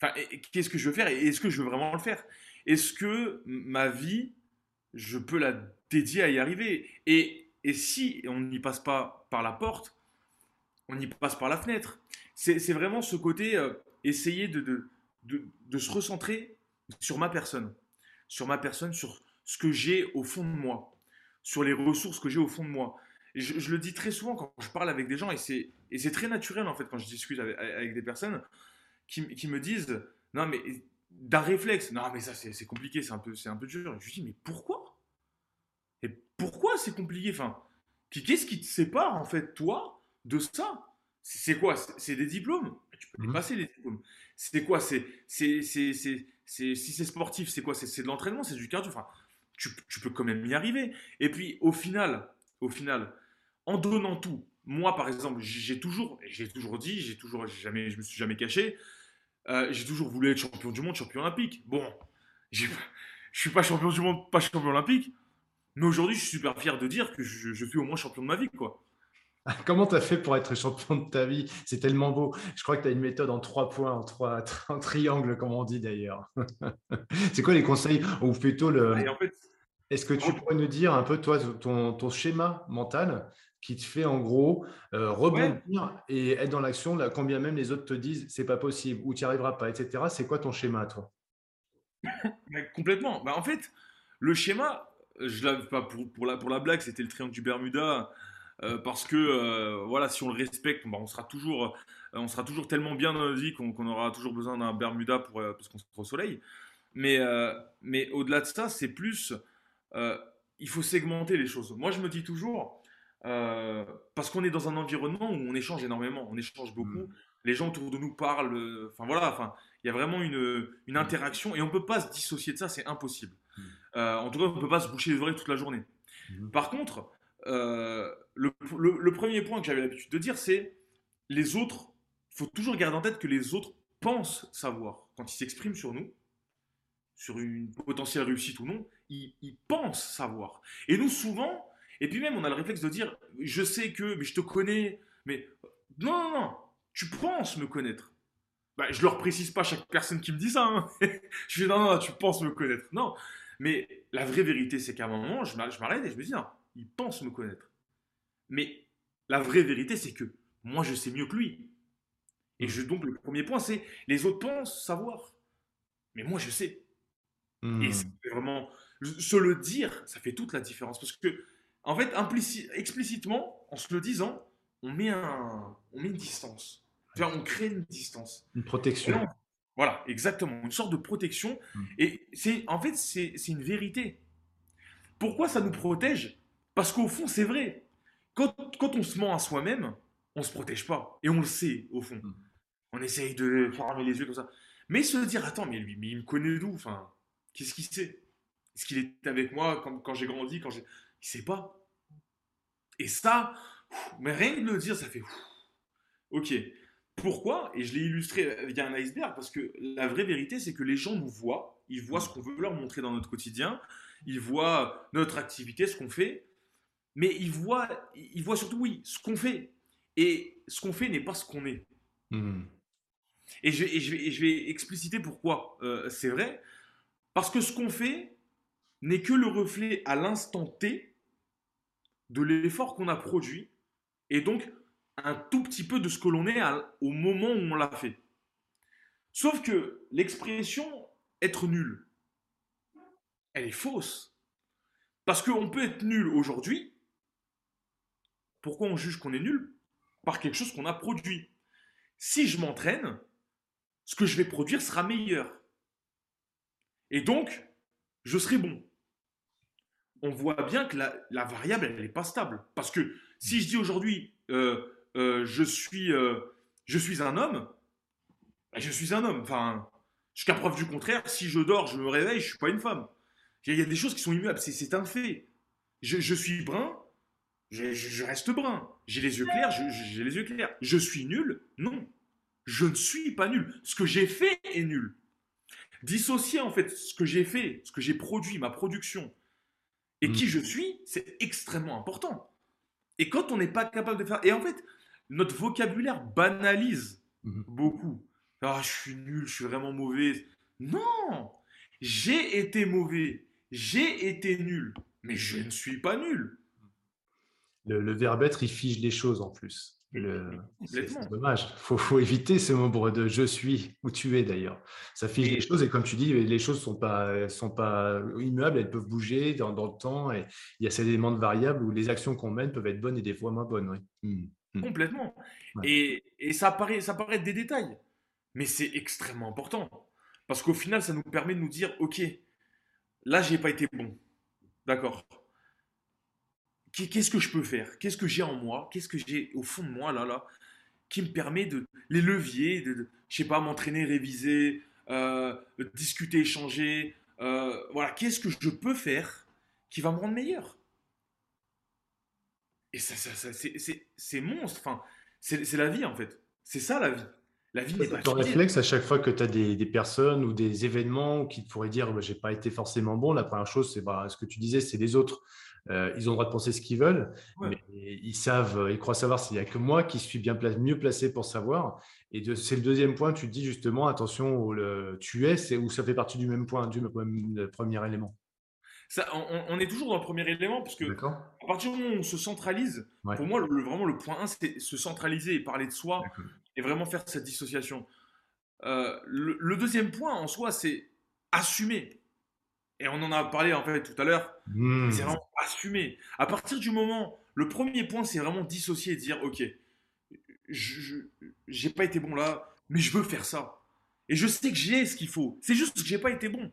Enfin, qu'est-ce que je veux faire? Et est-ce que je veux vraiment le faire? Est-ce que ma vie, je peux la dédier à y arriver? Et, et si on n'y passe pas par la porte, on y passe par la fenêtre. C'est vraiment ce côté, euh, essayer de, de, de, de, se recentrer sur ma personne. Sur ma personne, sur, ce que j'ai au fond de moi, sur les ressources que j'ai au fond de moi. je, le dis très souvent quand je parle avec des gens, et c'est très naturel en fait quand je discute avec, des personnes qui, me disent Non, mais d'un réflexe, non, mais ça c'est compliqué, c'est un, peu, un peu dur. Je lui dis Mais pourquoi? Et pourquoi c'est compliqué? Enfin, Qu'est-ce qui te sépare en fait, toi, de ça? C'est quoi? C'est des diplômes? Tu peux les mmh. passer les diplômes. C'est quoi? C'est si c'est sportif, c'est quoi? C'est de l'entraînement, c'est du cardio? Enfin, tu, peux quand même y arriver. Et puis, au final, au final, en donnant tout, moi, par exemple, j'ai toujours, j'ai toujours dit, j'ai toujours, jamais, je me suis jamais caché, euh, j'ai toujours voulu être champion du monde, champion olympique. Bon, je suis pas champion du monde, pas champion olympique, mais aujourd'hui, je suis super fier de dire que je, je suis au moins champion de ma vie, quoi. Comment tu as fait pour être champion de ta vie? C'est tellement beau. Je crois que tu as une méthode en trois points, en trois en triangles, comme on dit d'ailleurs. c'est quoi les conseils? Ou plutôt le. Est-ce que tu pourrais nous dire un peu, toi, ton, ton schéma mental qui te fait en gros euh, rebondir et être dans l'action, quand bien même les autres te disent c'est pas possible ou tu n'y arriveras pas, etc. C'est quoi ton schéma à toi Complètement. Bah, en fait, le schéma, je l'avais pas pour, pour, la, pour la blague, c'était le triangle du Bermuda. Euh, parce que euh, voilà, si on le respecte, bah, on, sera toujours, on sera toujours tellement bien dans notre vie qu'on aura toujours besoin d'un Bermuda pour, parce qu'on sera au soleil. Mais, mais au-delà de ça, c'est plus euh, il faut segmenter les choses. Moi, je me dis toujours, euh, parce qu'on est dans un environnement où on échange énormément, on échange beaucoup. Mm. Les gens autour de nous parlent. Euh, enfin voilà, enfin, il y a vraiment une, une, interaction et on peut pas se dissocier de ça, c'est impossible. Mm. en tout cas, on peut pas se boucher les oreilles toute la journée. Mm. Par contre, le, le, premier point que j'avais l'habitude de dire, c'est les autres. Il faut toujours garder en tête que les autres pensent savoir quand ils s'expriment sur nous, sur une potentielle réussite ou non ils, pensent savoir. Et nous, souvent, et puis même, on a le réflexe de dire, je sais que, mais je te connais, mais non, non, non, tu penses me connaître. Bah, je leur précise pas chaque personne qui me dit ça. Hein. je dis, non, non, tu penses me connaître. Non, mais la vraie vérité, c'est qu'à un moment, je m'arrête et je me dis, non, ils pensent me connaître. Mais la vraie vérité, c'est que moi, je sais mieux que lui. Et je, donc, le premier point, c'est les autres pensent savoir. Mais moi, je sais. Et Mmh. c'est vraiment. Se le dire, ça fait toute la différence. Parce que, en fait, explicitement, en se le disant, on met, un, on met une distance. Vois, on crée une distance. Une Et protection. voilà, exactement. Une sorte de protection. Mm. Et c'est, en fait, c'est une vérité. Pourquoi ça nous protège? Parce qu'au fond, c'est vrai. Quand, quand on se ment à soi-même, on se protège pas. Et on le sait, au fond. Mm. On essaye de fermer les yeux comme ça. Mais se dire, attends, mais lui, mais il me connaît d'où Enfin, qu'est-ce qu'il sait? Est-ce qu'il était avec moi quand, quand j'ai grandi quand j'ai... Il sait pas. Et ça, mais rien que de le dire, ça fait... Ok. Pourquoi? Et je l'ai illustré via un iceberg parce que la vraie vérité, c'est que les gens nous voient, ils voient ce qu'on veut leur montrer dans notre quotidien, ils voient notre activité, ce qu'on fait, mais ils voient, ils voient surtout, oui, ce qu'on fait. Et ce qu'on fait n'est pas ce qu'on est. Mmh. Et je, vais- et je vais, et je vais expliciter pourquoi euh, c'est vrai. Parce que ce qu'on fait n'est que le reflet à l'instant T de l'effort qu'on a produit et donc un tout petit peu de ce que l'on est à- au moment où on l'a fait. Sauf que l'expression être nul, elle est fausse. Parce qu'on peut être nul aujourd'hui. Pourquoi on juge qu'on est nul Par quelque chose qu'on a produit. Si je m'entraîne, ce que je vais produire sera meilleur. Et donc, je serai bon. On voit bien que la, variable, elle n'est pas stable. Parce que si je dis aujourd'hui, euh, euh, je, suis, euh, je suis un homme, ben, je suis un homme. Enfin, jusqu'à preuve du contraire, si je dors, je me réveille, je ne suis pas une femme. Il y, a- des choses qui sont immuables, c'est- un fait. Je suis brun, je, je- je reste brun. J'ai les yeux clairs, j'ai les yeux clairs. Je suis nul Non. Je ne suis pas nul. Ce que j'ai fait est nul. Dissocier en fait ce que j'ai fait, ce que j'ai produit, ma production, et Mm. qui je suis, c'est extrêmement important. Et quand on n'est pas capable de faire... Et en fait, notre vocabulaire banalise Mhm. beaucoup. Ah, je suis nul, je suis vraiment mauvais. Non J'ai été mauvais, j'ai été nul, mais je ne suis pas nul. Le, le verbe être, il fige les choses en plus. Le- C'est Complètement. c'est dommage. Il faut, faut éviter ce membre de je suis ou tu es d'ailleurs. Ça fige Et- les choses et comme tu dis, les choses ne sont pas, elles sont pas immuables, elles peuvent bouger dans, dans le temps et il y a ces éléments de variables où les actions qu'on mène peuvent être bonnes et des fois moins bonnes. oui. Mhm. Mm. Complètement. Ouais. Et, et ça, paraît, ça paraît être des détails, mais c'est extrêmement important. Parce qu'au final, ça nous permet de nous dire, ok, là, j'ai pas été bon. D'accord. Qu'est- Qu'est-ce que je peux faire? Qu'est-ce que j'ai en moi? Qu'est-ce que j'ai au fond de moi, là, là, qui me permet de... Les leviers, de, de- je sais pas, m'entraîner, réviser, euh, discuter, échanger. euh, voilà, qu'est-ce que je peux faire qui va me rendre meilleur? Et ça, ça, ça, c'est- monstre. Enfin, c'est la vie, en fait. C'est ça, la vie. La vie n'est pas Ton réflexe à chaque fois que tu as des, des personnes ou des événements qui te pourraient dire bah, j'ai pas été forcément bon, la première chose, c'est bah, ce que tu disais, c'est les autres. Euh, ils ont le droit de penser ce qu'ils veulent, Ouais. mais ils savent, ils croient savoir s'il n'y a que moi qui suis bien mieux placé pour savoir. Et de- c'est le deuxième point, tu te dis justement, attention, le, tu es, c'est où ça fait partie du même point, du même le premier élément. Ça, on, on est toujours dans le premier élément, parce que D'accord à partir du moment où on se centralise, Ouais. pour moi, le- vraiment, le point 1, c'est se centraliser et parler de soi D'accord. Et vraiment faire cette dissociation. Euh, le, le deuxième point, en soi, c'est assumer. Et on en a parlé, en fait, tout à l'heure. Hmm. C'est vraiment assumer. À partir du moment, le premier point, c'est vraiment dissocier et dire, ok, je je- j'ai pas été bon là, mais je veux faire ça. Et je sais que j'ai ce qu'il faut. C'est juste que j'ai pas été bon.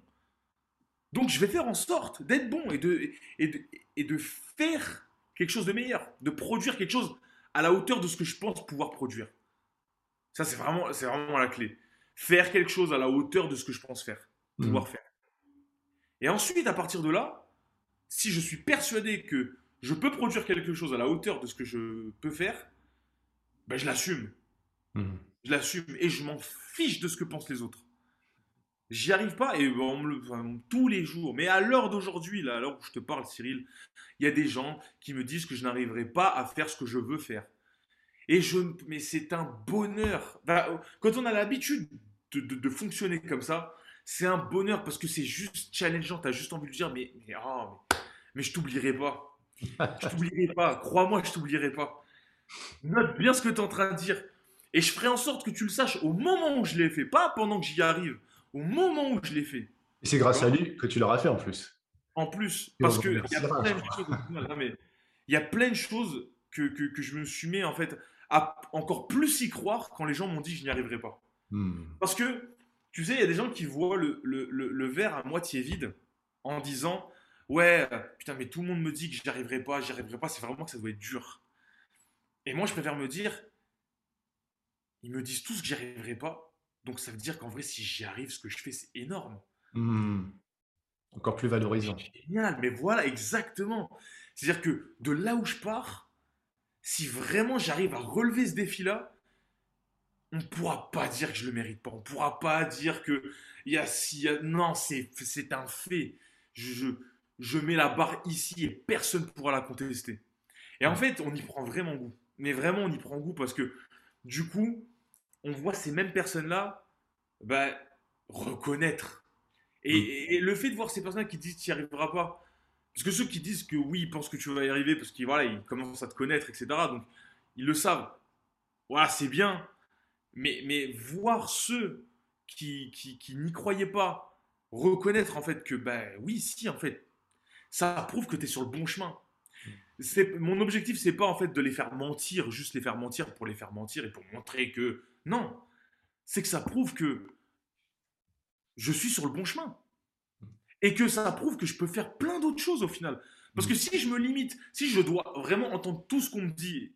Donc je vais faire en sorte d'être bon et de, et, de, et de faire quelque chose de meilleur, de produire quelque chose à la hauteur de ce que je pense pouvoir produire. Ça, c'est vraiment, c'est vraiment la clé. Faire quelque chose à la hauteur de ce que je pense faire, pouvoir faire. Et ensuite, à partir de là, si je suis persuadé que je peux produire quelque chose à la hauteur de ce que je peux faire, ben je l'assume. Hmm. Je l'assume et je m'en fiche de ce que pensent les autres. J'y arrive pas et on me le, enfin, tous les jours. Mais à l'heure d'aujourd'hui, là, à l'heure où je te parle, Cyril, il y a des gens qui me disent que je n'arriverai pas à faire ce que je veux faire. Et je, mais c'est un bonheur. Quand on a l'habitude de, de- de fonctionner comme ça, c'est un bonheur parce que c'est juste challengeant. Tu as juste envie de dire, mais, mais, oh, mais, mais je t'oublierai pas. Je t'oublierai pas. Crois-moi, je t'oublierai pas. Note bien ce que tu es en train de dire. Et je ferai en sorte que tu le saches au moment où je l'ai fait, pas pendant que j'y arrive, au moment où je l'ai fait. Et c'est grâce à lui que tu l'auras fait en plus. En plus, parce qu'il y a plein de choses. il y a plein de choses que, que, je me suis mis en fait à encore plus y croire quand les gens m'ont dit que je n'y arriverais pas. Hmm. Parce que, tu sais, il y a des gens qui voient le, le, le, verre à moitié vide en disant Ouais, putain, mais tout le monde me dit que j'y arriverai pas, j'y arriverai pas, c'est vraiment que ça doit être dur. Et moi, je préfère me dire Ils me disent tous que j'y arriverai pas, donc ça veut dire qu'en vrai, si j'y arrive, ce que je fais, c'est énorme. Hmm. Encore plus valorisant. Génial, mais voilà, exactement. C'est-à-dire que de là où je pars, si vraiment j'arrive à relever ce défi-là, on ne pourra pas dire que je le mérite pas. On ne pourra pas dire que y a si non, c'est c'est un fait. Je, je, mets la barre ici et personne ne pourra la contester. Et en fait, on y prend vraiment goût. Mais vraiment, on y prend goût parce que du coup, on voit ces mêmes personnes-là bah, reconnaître Mm. Et, le fait de voir ces personnes qui disent tu n'y arriveras pas, parce que ceux qui disent que oui, ils pensent que tu vas y arriver parce qu'ils voilà, commencent à te connaître, etc. Donc ils le savent. Voilà, c'est bien. Mais, mais voir ceux qui, qui, n'y croyaient pas reconnaître en fait que ben oui, si en fait, ça prouve que tu es sur le bon chemin. Mon objectif, c'est pas en fait de les faire mentir, juste les faire mentir pour les faire mentir et pour montrer que non, c'est que ça prouve que je suis sur le bon chemin. Et que ça prouve que je peux faire plein d'autres choses au final. Parce que si je me limite, si je dois vraiment entendre tout ce qu'on me dit,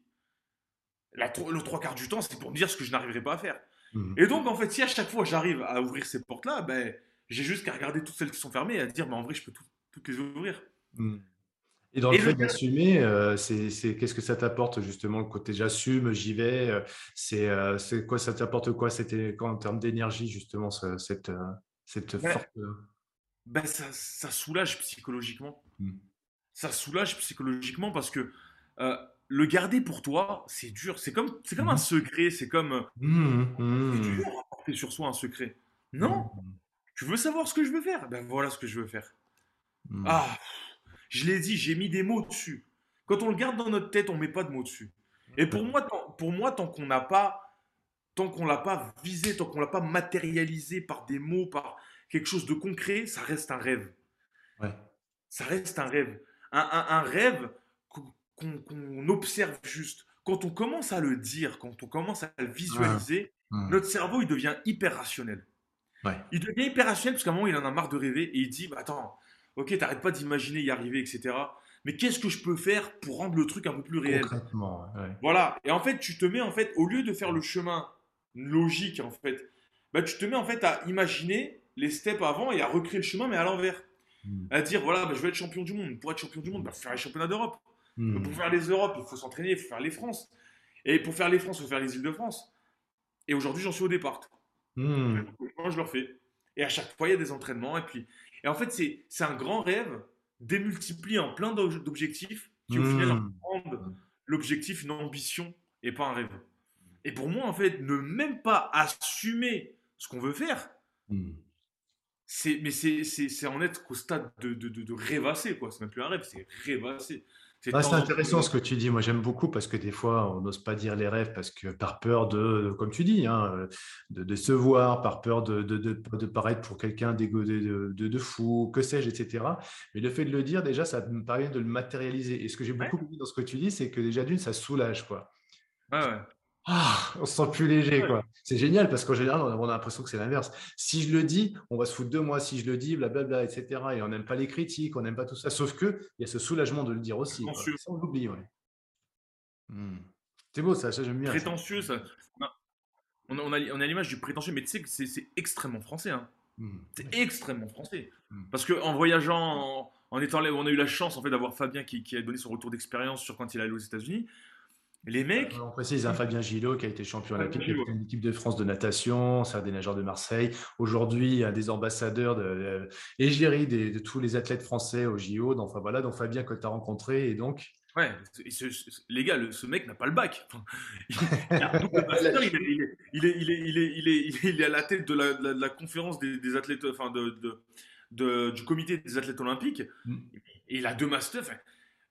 le trois quarts du temps, c'est pour me dire ce que je n'arriverai pas à faire. Mhm. Et donc, en fait, si à chaque fois j'arrive à ouvrir ces portes-là, ben, j'ai juste qu'à regarder toutes celles qui sont fermées et à dire, mais en vrai, je peux toutes les ouvrir. Mhm. Et dans le fait d'assumer, euh, c'est qu'est-ce que ça t'apporte justement le côté j'assume, j'y vais. Euh, euh, c'est quoi ça t'apporte quoi C'était en termes d'énergie justement cette cette forte. Ben ça, ça, soulage psychologiquement. Hmm. Ça soulage psychologiquement parce que euh, le garder pour toi, c'est dur. C'est comme, c'est comme un hmm. secret. C'est comme. Mmh, c'est dur à porter sur soi un secret. Non Tu veux savoir ce que je veux faire? Ben voilà ce que je veux faire. Ah Je l'ai dit, j'ai mis des mots dessus. Quand on le garde dans notre tête, on met pas de mots dessus. Et pour moi, tant, pour moi, tant qu'on n'a pas tant qu'on l'a pas visé, tant qu'on l'a pas matérialisé par des mots, par quelque chose de concret, ça reste un rêve. Ça reste un rêve. Un, rêve qu'on observe juste. Quand on commence à le dire, quand on commence à le visualiser, notre cerveau, il devient hyper rationnel. Il devient hyper rationnel parce qu'à un moment, il en a marre de rêver et il dit bah, Attends, ok, t'arrêtes pas d'imaginer y arriver, etc. Mais qu'est-ce que je peux faire pour rendre le truc un peu plus réel? Voilà. Et en fait, tu te mets, en fait, au lieu de faire le chemin logique en fait, bah, tu te mets en fait à imaginer les steps avant et à recréer le chemin mais à l'envers. Hmm. À dire voilà, bah, je vais être champion du monde. Pour être champion du monde, il bah, faut faire les championnats d'Europe. Hmm. Pour faire les Europes, il faut s'entraîner, il faut faire les France. Et pour faire les France, il faut faire les îles de France. Et aujourd'hui, j'en suis au départ. Hmm. Moi, je le refais. Et à chaque fois, il y a des entraînements. Et puis, et en fait, c'est un grand rêve démultiplié en plein d'objectifs qui, au final, rendent l'objectif une ambition et pas un rêve. Et pour moi, en fait, ne même pas assumer ce qu'on veut faire, hmm. C'est, mais c'est, en être qu'au stade de, de, de, rêvasser, quoi. C'est même plus un rêve, c'est rêvasser. C'est, intéressant ce que tu dis. Moi, j'aime beaucoup parce que des fois, on n'ose pas dire les rêves parce que par peur de, comme tu dis, hein, de, se voir, par peur de, de, paraître pour quelqu'un de, de, fou, que sais-je, etc. Mais le fait de le dire, déjà, ça me permet de le matérialiser. Et ce que j'ai beaucoup aimé dans ce que tu dis, c'est que déjà d'une, ça soulage, quoi. Ouais, ouais. Ah, on se sent plus léger, quoi. C'est génial parce qu'en général, on a l'impression que c'est l'inverse. Si je le dis, on va se foutre de moi. Si je le dis, blablabla, etc. Et on n'aime pas les critiques, on n'aime pas tout ça. Sauf que il y a ce soulagement de le dire aussi. Ça, on l'oublie, ouais. Hmm. C'est beau, ça, ça j'aime bien. Prétentieux, ça. On a, on a, l'image du prétentieux, mais tu sais que c'est extrêmement français. Hein. Hmm. C'est extrêmement français. Hmm. Parce qu'en voyageant, en, étant là, on a eu la chance en fait d'avoir Fabien qui, qui, a donné son retour d'expérience sur quand il est allé aux États-Unis. Les mecs. On précise, un Fabien Gillot qui a été champion olympique, qui une équipe de France de natation, c'est un des nageurs de Marseille. Aujourd'hui, un des ambassadeurs de, l'égérie de, tous les athlètes français au JO. Donc, enfin, voilà, donc Fabien que tu as rencontré et donc? Ouais, les gars, ce mec n'a pas le bac. il, est, à la tête de la, conférence des, athlètes, enfin de, du comité des athlètes olympiques. Mm. Et il a deux masters.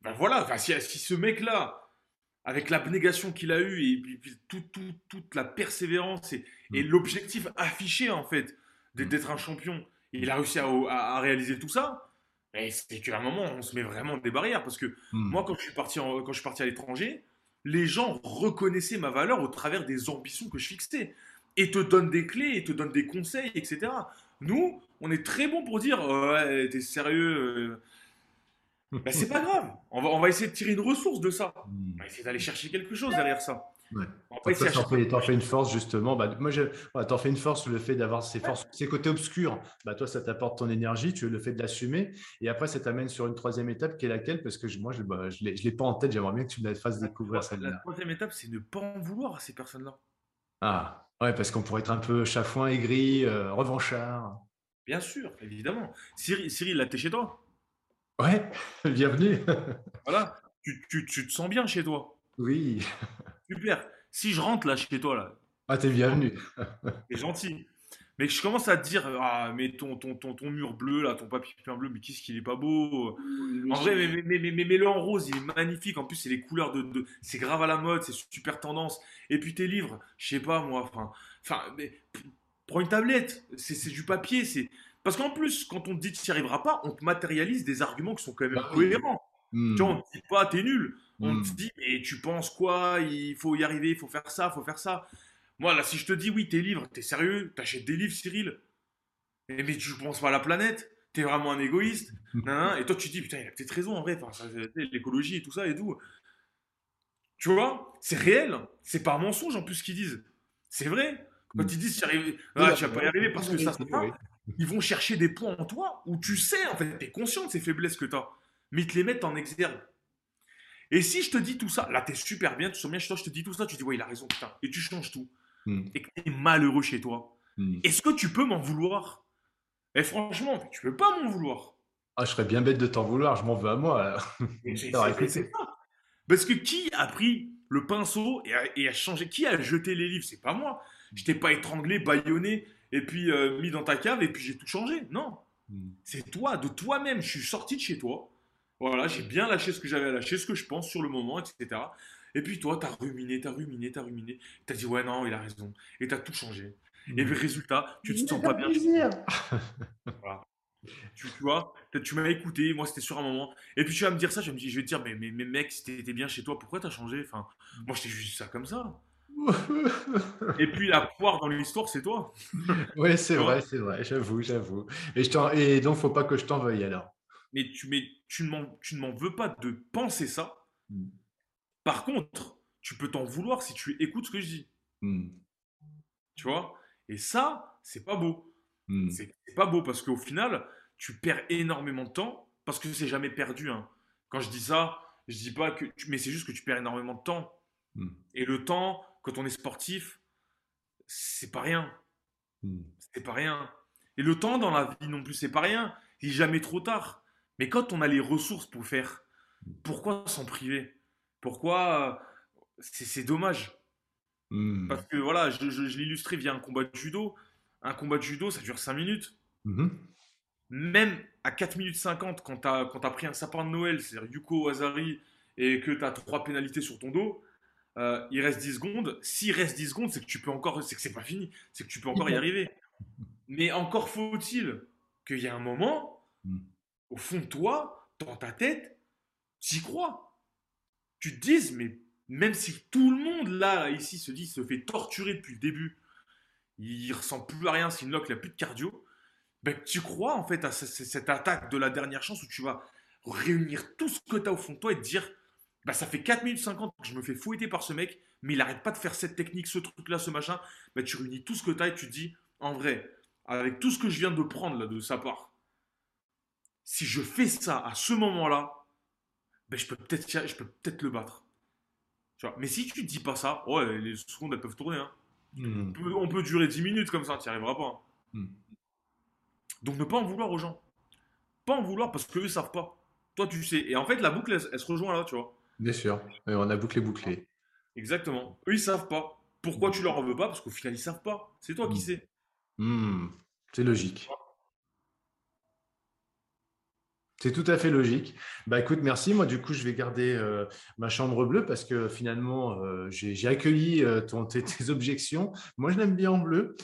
ben voilà, si, si ce mec-là, avec l'abnégation qu'il a eue et puis, puis tout, tout- toute la persévérance et, et Mm. l'objectif affiché, en fait, d'être Mm. d'être un champion, il a réussi à, à- à réaliser tout ça, et c'est qu'à un moment, on se met vraiment des barrières. Parce que Mm. moi, quand je suis parti, en- quand je suis parti à l'étranger, les gens reconnaissaient ma valeur au travers des ambitions que je fixais. Et te donnent des clés, et te donnent des conseils, etc. Nous, on est très bon pour dire Ouais, t'es sérieux euh. Ben, c'est pas grave. On va, on va essayer de tirer une ressource de ça. Mm. On va essayer d'aller chercher quelque chose derrière ça. Ouais. Essayer ça, à t'en fais, une force justement. Bah, moi, je, t'en fais une force le fait d'avoir ces forces, ces côtés obscurs. Bah, toi, ça t'apporte ton énergie, tu le fait de l'assumer. Et après, ça t'amène sur une troisième étape qui est laquelle? Parce que je- moi, je, bah, je l'ai, pas en tête. J'aimerais bien que tu me la fasses découvrir La celle-là. troisième étape, c'est ne pas en vouloir à ces personnes-là. Ah, ouais, parce qu'on pourrait être un peu chafouin, aigri, euh, revanchard. Bien sûr, évidemment. Cyril, Cyril là, t'es chez toi? Ouais, bienvenue. Voilà. Tu, tu- tu te sens bien chez toi. Oui. Super. Si je rentre là chez toi, là, Ah, t'es bienvenu. t'es gentil. Mais que je commence à te dire, ah, mais ton, ton, ton, ton mur bleu, là, ton papier peint bleu, mais qu'est-ce qu'il est pas beau. En vrai, mais, mais, mais, mais- mais mets-le en rose, il est magnifique. En plus, c'est les couleurs de, de- c'est grave à la mode, c'est super tendance. Et puis tes livres, je sais pas moi, enfin, enfin, prends une tablette, c'est c'est du papier, c'est parce qu'en plus, quand on te dit que tu n'y arriveras pas, on te matérialise des arguments qui sont quand même Bah cohérents. Hmm. Tu vois, on te dit pas, t'es nul. On Hmm. te dit, mais tu penses quoi? Il faut y arriver, il faut faire ça, il faut faire ça. Moi, là, si je te dis, oui, tes livres, t'es sérieux? T'achètes des livres, Cyril? Mais, mais tu penses pas à la planète? T'es vraiment un égoïste? Et toi, tu te dis, putain, il a peut-être raison en vrai, enfin, l'écologie et tout ça et tout. Tu vois? C'est réel. C'est pas un mensonge en plus ce qu'ils disent. C'est vrai. Quand Mm. ils disent, ah, tu vas pas y arriver parce que ça, ça, ça. Ils vont chercher des points en toi où tu sais, en fait, t'es conscient de ces faiblesses que t'as, mais ils te les mettent en exergue. Et si je te dis tout ça, là, t'es super bien, tu te sens bien chez toi, je te dis tout ça, tu dis, ouais, il a raison, putain, et tu changes tout, Hmm. et que t'es malheureux chez toi, Hmm. est-ce que tu peux m'en vouloir? Et franchement, tu peux pas m'en vouloir. Ah, je serais bien bête de t'en vouloir, je m'en veux à moi. c'est-. Parce que qui a pris le pinceau et a, et a changé? Qui a jeté les livres? C'est pas moi. Je t'ai pas étranglé, baïonné, et puis euh, mis dans ta cave, et puis j'ai tout changé. Non. Hmm. C'est toi, de toi-même. Je suis sorti de chez toi. Voilà, j'ai bien lâché ce que j'avais à lâcher, ce que je pense sur le moment, etc. Et puis toi, t'as ruminé, t'as ruminé, t'as ruminé. T'as dit, ouais, non, il a raison. Et t'as tout changé. Et le résultat, tu te sens pas bien. Voilà. Tu, tu vois, tu m'as écouté, moi c'était sur un moment. Et puis tu vas me dire ça, je, me dis, je vais te dire, mais, mais, mais mec, si t'étais bien chez toi, pourquoi t'as changé? Enfin, Moi je t'ai juste dit ça comme ça. Et puis la poire dans l'histoire, c'est toi. Oui, c'est vrai, c'est vrai, j'avoue, j'avoue. Et, je t'en- et donc, faut pas que je t'en veuille alors. Mais tu, mais tu ne m'en tu ne m'en veux pas de penser ça. Hmm. Par contre, tu peux t'en vouloir si tu écoutes ce que je dis. Hmm. Tu vois? Et ça, c'est pas beau. C'est c'est pas beau parce qu'au final, tu perds énormément de temps parce que c'est jamais perdu. hein. Quand je dis ça, je dis pas que. tu- Mais c'est juste que tu perds énormément de temps. Hmm. Et le temps, quand on est sportif, c'est pas rien. Hmm. C'est pas rien. Et le temps dans la vie non plus, c'est pas rien. Il est jamais trop tard. Mais quand on a les ressources pour faire, pourquoi s'en priver? Pourquoi euh, C'est dommage. Hmm. Parce que voilà, je, je- je l'illustrais via un combat de judo. Un combat de judo, ça dure 5 minutes. Mhm. Même à 4 minutes 50, quand tu as, pris un sapin de Noël, c'est-à-dire Yuko Azari, et que tu as 3 pénalités sur ton dos, euh, il reste 10 secondes. S'il reste 10 secondes, c'est que tu peux encore, c'est que c'est pas fini, c'est que tu peux encore y arriver. Mais encore faut-il qu'il y ait un moment, Mm. au fond de toi, dans ta tête, tu y crois. Tu te dises, mais même si tout le monde là, ici, se dit, se fait torturer depuis le début, il ressemble plus à rien, loque, il a plus de cardio, ben, tu crois en fait à ce- ce- cette attaque de la dernière chance où tu vas réunir tout ce que tu as au fond de toi et te dire, bah, ça fait 4 minutes 50 que je me fais fouetter par ce mec, mais il arrête pas de faire cette technique, ce truc-là, ce machin. Ben, tu réunis tout ce que tu as et tu te dis, en vrai, avec tout ce que je viens de prendre là de sa part, si je fais ça à ce moment-là, ben, je peux peut-être je peux peut-être le battre. Tu vois. Mais si tu te dis pas ça, ouais, les secondes elles peuvent tourner. hein. Hmm. On peut- On peut durer 10 minutes comme ça, tu n'y arriveras pas. hein. Hmm. Donc ne pas en vouloir aux gens. Pas en vouloir parce qu'eux savent pas. Toi tu sais. Et en fait la boucle elle, elle se rejoint là, tu vois. Bien sûr. Et on a bouclé, bouclé. Exactement. Eux ils savent pas. Pourquoi tu leur en veux pas? Parce qu'au final ils savent pas. C'est toi qui Hmm. sais. Hmm. C'est logique. C'est tout à fait logique. Bah écoute, merci. Moi, du coup, je vais garder euh, ma chambre bleue parce que finalement, euh, j'ai accueilli euh, ton, tes, objections. Moi, je l'aime bien en bleu.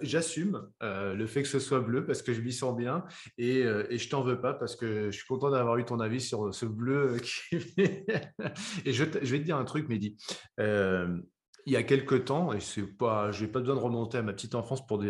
J'assume le fait que ce soit bleu parce que je m'y sens bien et, et je t'en veux pas parce que je suis content d'avoir eu ton avis sur ce bleu. Et je, je, vais te dire un truc, Mehdi il y a quelques temps, et je n'ai pas besoin de remonter à ma petite enfance pour,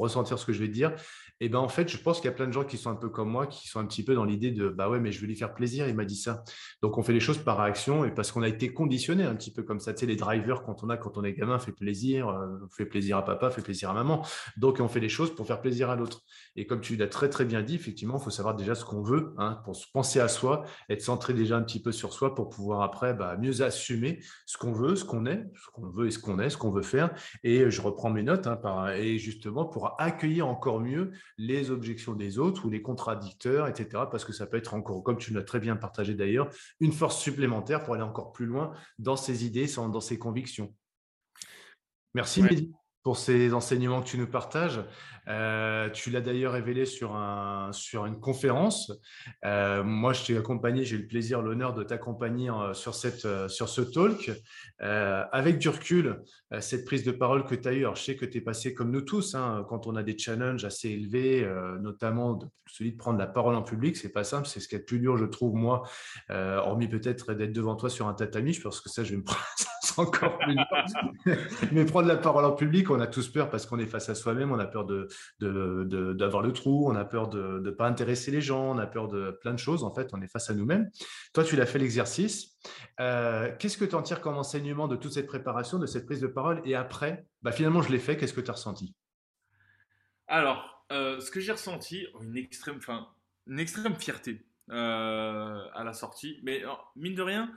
ressentir ce que je vais dire, et ben en fait, je pense qu'il y a plein de gens qui sont un peu comme moi, qui sont un petit peu dans l'idée de bah ouais, mais je vais lui faire plaisir, il m'a dit ça. Donc on fait les choses par réaction et parce qu'on a été conditionné un petit peu comme ça. Tu sais, les drivers, quand on a, quand on est gamin, fait plaisir, euh, fait plaisir à papa, fait plaisir à maman. Donc on fait les choses pour faire plaisir à l'autre. Et comme tu l'as très très bien dit, effectivement, il faut savoir déjà ce qu'on veut, hein, pour penser à soi, être centré déjà un petit peu sur soi pour pouvoir après bah, mieux assumer ce qu'on veut, ce qu'on est, ce qu'on veut et ce qu'on est, ce qu'on veut faire. Et je reprends mes notes hein, par, et justement pour accueillir encore mieux les objections des autres ou les contradicteurs, etc. Parce que ça peut être encore, comme tu l'as très bien partagé d'ailleurs, une force supplémentaire pour aller encore plus loin dans ses idées, dans ses convictions. Merci pour ces enseignements que tu nous partages. Euh, tu l'as d'ailleurs révélé sur, un, sur une conférence. Euh, moi, je t'ai accompagné, j'ai eu le plaisir, l'honneur de t'accompagner euh, sur, cette, sur ce talk. avec du recul, cette prise de parole que tu as eue, alors je sais que tu es passé comme nous tous, hein, quand on a des challenges assez élevés, notamment celui de prendre la parole en public, c'est pas simple, c'est ce qui est le plus dur, je trouve, moi, hormis peut-être d'être devant toi sur un tatami, je pense que ça, je vais me prendre encore plus Mais prendre la parole en public, on a tous peur parce qu'on est face à soi-même, on a peur d'avoir de, de, le trou, on a peur de ne pas intéresser les gens, on a peur de plein de choses. En fait, on est face à nous-mêmes. Toi, tu l'as fait l'exercice. Euh, qu'est-ce que tu en tires comme enseignement de toute cette préparation, de cette prise de parole? Et après, bah, finalement, je l'ai fait. Qu'est-ce que tu as ressenti? Alors, euh, ce que j'ai ressenti, une extrême, enfin, une extrême fierté euh, à la sortie. Mais mine de rien,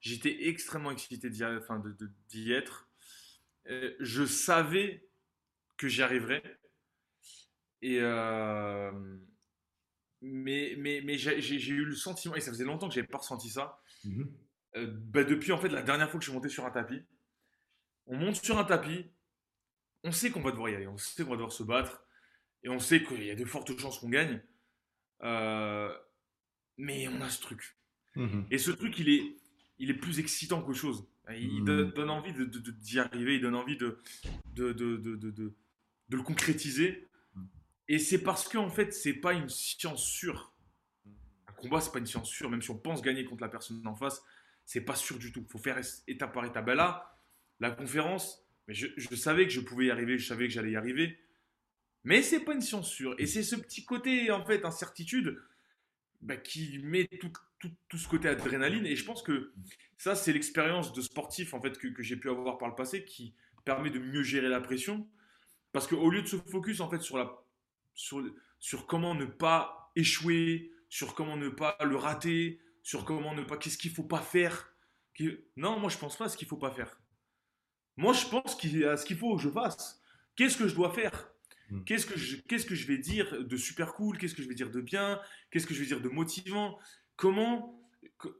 J'étais extrêmement excité d'y enfin, être. Euh, je savais que j'y arriverais. Et euh, mais mais, mais j'ai eu le sentiment, et ça faisait longtemps que je n'avais pas ressenti ça, mmh euh, bah, depuis en fait la dernière fois que je suis monté sur un tapis. On monte sur un tapis, on sait qu'on va devoir y aller, on sait qu'on va devoir se battre, et on sait qu'il y a de fortes chances qu'on gagne. mais on a ce truc. Mmh et ce truc, il est, il est plus excitant qu'autre chose. Il hmm. donne, envie d'y de, arriver, il donne envie de, le concrétiser. Et c'est parce qu'en en fait, c'est pas une science sûre. Un combat, c'est pas une science sûre. Même si on pense gagner contre la personne en face, c'est pas sûr du tout. Il faut faire étape par étape. Ben là, la conférence, mais je, je, savais que je pouvais y arriver, je savais que j'allais y arriver. Mais c'est pas une science sûre. Et c'est ce petit côté, en fait, incertitude, bah, qui met tout, tout, tout, ce côté adrénaline. Et je pense que ça, c'est l'expérience de sportif en fait que, que j'ai pu avoir par le passé qui permet de mieux gérer la pression. Parce qu'au lieu de se focus en fait sur, la, sur, sur comment ne pas échouer, sur comment ne pas le rater, sur comment ne pas. Qu'est-ce qu'il faut pas faire Non, moi je pense pas à ce qu'il faut pas faire. Moi je pense à ce qu'il faut que je fasse. Qu'est-ce que je dois faire? Hmm. Qu'est-ce que, je, qu'est-ce que je vais dire de super cool? Qu'est-ce que je vais dire de bien? Qu'est-ce que je vais dire de motivant? Comment,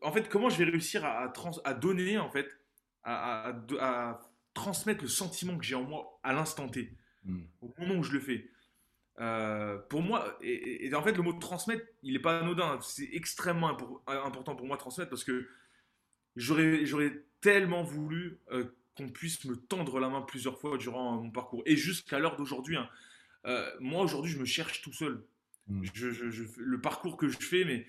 en fait, comment je vais réussir à, à donner, en fait, à, à, transmettre le sentiment que j'ai en moi à l'instant T, hmm. au moment où je le fais euh, pour moi, et, en fait, le mot transmettre, il n'est pas anodin. C'est extrêmement important pour moi de transmettre parce que j'aurais, tellement voulu euh, qu'on puisse me tendre la main plusieurs fois durant mon parcours. Et jusqu'à l'heure d'aujourd'hui, hein, euh, moi, aujourd'hui, je me cherche tout seul. Hmm. Je, le parcours que je fais, mais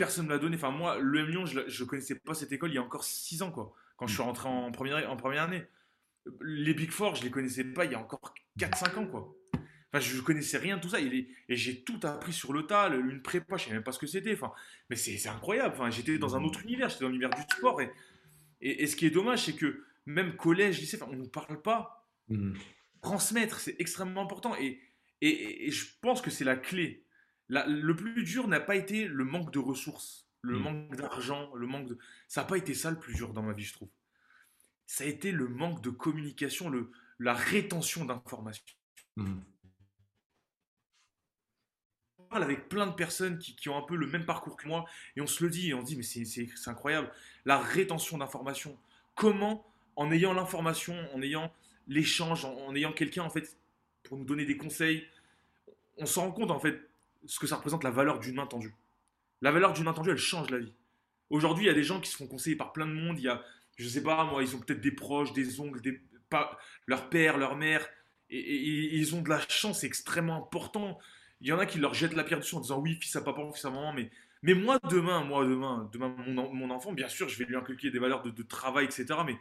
personne ne me l'a donné. Enfin, moi, le Lyon, je ne connaissais pas cette école il y a encore 6 ans, quoi, quand je suis hmm. rentré en première, en première année. Les Big Four, je ne les connaissais pas il y a encore 4-5 ans, quoi. Enfin, je ne connaissais rien de tout ça. Et, j'ai tout appris sur le tas. Une prépa, je ne savais même pas ce que c'était. Enfin, mais c'est incroyable. Enfin, j'étais dans un hmm. autre univers. J'étais dans l'univers du sport. Et, et, ce qui est dommage, c'est que même collège, lycée, on ne nous parle pas transmettre, c'est extrêmement important. Et, et, je pense que c'est la clé. Le plus dur n'a pas été le manque de ressources, le mm. manque d'argent, le manque de... Ça n'a pas été ça le plus dur dans ma vie, je trouve. Ça a été le manque de communication, le, la rétention d'informations. Mm. On parle avec plein de personnes qui, qui, ont un peu le même parcours que moi et on se le dit et on dit mais c'est incroyable. La rétention d'informations. Comment, en ayant l'information, en ayant l'échange, en, ayant quelqu'un en fait pour nous donner des conseils, on s'en rend compte en fait ce que ça représente la valeur d'une main tendue. La valeur d'une attendue, elle change la vie. Aujourd'hui, il y a des gens qui se font conseiller par plein de monde. Il y a, je sais pas, moi, ils ont peut-être des proches, des oncles, pas, leur père, leur mère, et, ils ont de la chance, c'est extrêmement important. Il y en a qui leur jettent la pierre dessus en disant oui, fils à papa, fils à maman, mais, mais moi demain, moi demain, demain mon, mon enfant, bien sûr, je vais lui inculquer des valeurs de, travail, etc. Mais,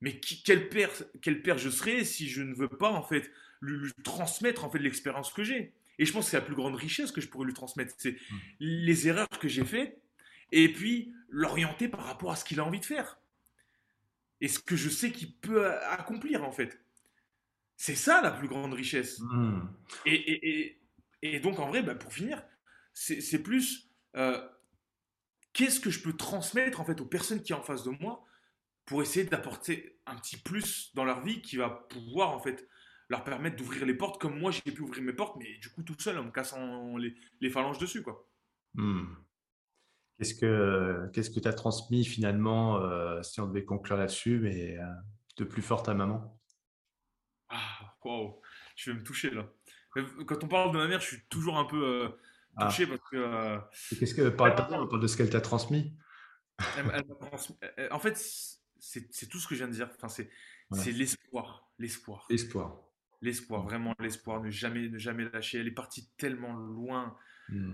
mais quel, père, quel père je serai si je ne veux pas en fait lui, transmettre en fait l'expérience que j'ai? Et je pense que c'est la plus grande richesse que je pourrais lui transmettre, c'est mmh. les erreurs que j'ai faites et puis l'orienter par rapport à ce qu'il a envie de faire et ce que je sais qu'il peut accomplir en fait. C'est ça la plus grande richesse. Mmh. Et, et, donc en vrai, bah, pour finir, c'est plus euh, qu'est-ce que je peux transmettre en fait aux personnes qui sont en face de moi pour essayer d'apporter un petit plus dans leur vie qui va pouvoir en fait leur permettre d'ouvrir les portes comme moi j'ai pu ouvrir mes portes, mais du coup tout seul en me cassant les, les phalanges dessus quoi. Mmh. Qu'est-ce que qu'est-ce que tu as transmis finalement, euh, si on devait conclure là-dessus, mais euh, de plus fort à maman? Ah, waouh, je vais me toucher là. Quand on parle de ma mère, je suis toujours un peu euh, ah. touché parce que. Qu'est-ce que parle, on parle de ce qu'elle t'a transmis? En fait, c'est tout ce que je viens de dire. Enfin, c'est l'espoir, l'espoir. L'espoir. L'espoir, vraiment l'espoir, ne jamais, ne jamais lâcher. Elle est partie tellement loin Hmm.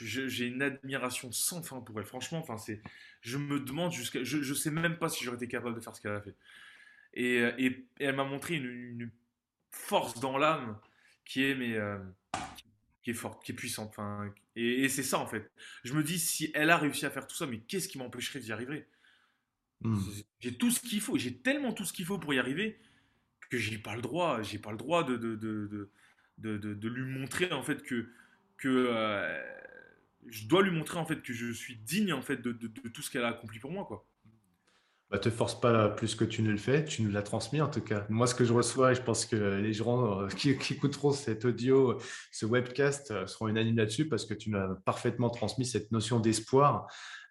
J'ai une admiration sans fin pour elle. Franchement, enfin, c'est, je me demande jusqu'à, je, je sais même pas si j'aurais été capable de faire ce qu'elle a fait. Et, et, elle m'a montré une, force dans l'âme qui est, mais, euh, qui est forte, qui est puissante. Enfin, et, c'est ça en fait. Je me dis si elle a réussi à faire tout ça, mais qu'est-ce qui m'empêcherait d'y arriver? Hmm. J'ai tout ce qu'il faut. J'ai tellement tout ce qu'il faut pour y arriver que j'ai pas le droit. J'ai pas le droit de de, de, de, de, lui montrer en fait que que euh, je dois lui montrer en fait que je suis digne en fait de, tout ce qu'elle a accompli pour moi quoi. Bah, te force pas plus que tu ne le fais, tu nous l'as transmis en tout cas. Moi, ce que je reçois, et je pense que les gens euh, qui, qui écouteront cet audio, ce webcast, euh, seront unanimes là-dessus parce que tu nous as parfaitement transmis cette notion d'espoir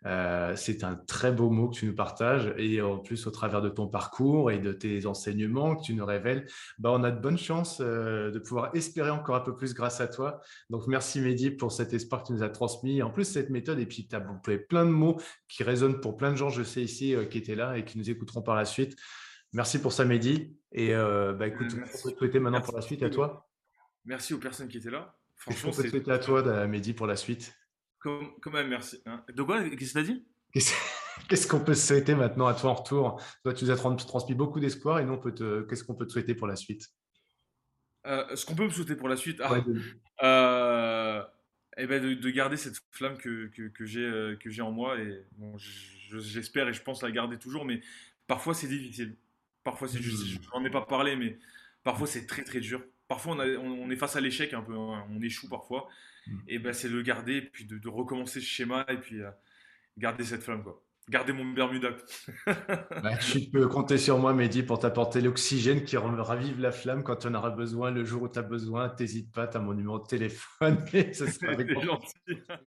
euh, c'est un très beau mot que tu nous partages et en plus au travers de ton parcours et de tes enseignements que tu nous révèles, bah, on a de bonnes chances euh, de pouvoir espérer encore un peu plus grâce à toi. Donc merci Mehdi pour cet espoir que tu nous as transmis. En plus cette méthode et puis tu as plein de mots qui résonnent pour plein de gens, je sais ici, euh, qui étaient là et qui nous écouteront par la suite. Merci pour ça Mehdi. Et bah, écoute, on peut souhaiter maintenant pour la suite à toi. Merci aux personnes qui étaient là. Franchement, c'est à toi, Mehdi, pour la suite. Comme, même, merci. Hein. De quoi? Qu'est-ce que tu as dit? Qu'est-ce qu'on peut souhaiter maintenant à toi en retour? Toi, tu nous as transmis beaucoup d'espoir et nous, te... qu'est-ce qu'on peut te souhaiter pour la suite? Euh, Ce qu'on peut me souhaiter pour la suite ah, euh, eh ben de, garder cette flamme que, que, que j'ai euh, en moi. Et bon, j'espère et je pense la garder toujours, mais parfois c'est difficile. Parfois, c'est juste, je n'en ai pas parlé, mais parfois c'est très très dur. Parfois, on, on, est face à l'échec un peu, hein. on échoue parfois. Mm. Et ben, c'est le garder, puis de, recommencer ce schéma, et puis euh, garder cette flamme, quoi. Garder mon Bermuda. bah, tu peux compter sur moi, Mehdi, pour t'apporter l'oxygène qui ravive la flamme quand tu en auras besoin. Le jour où tu as besoin, n'hésite pas, tu as mon numéro de téléphone. Et ce sera avec.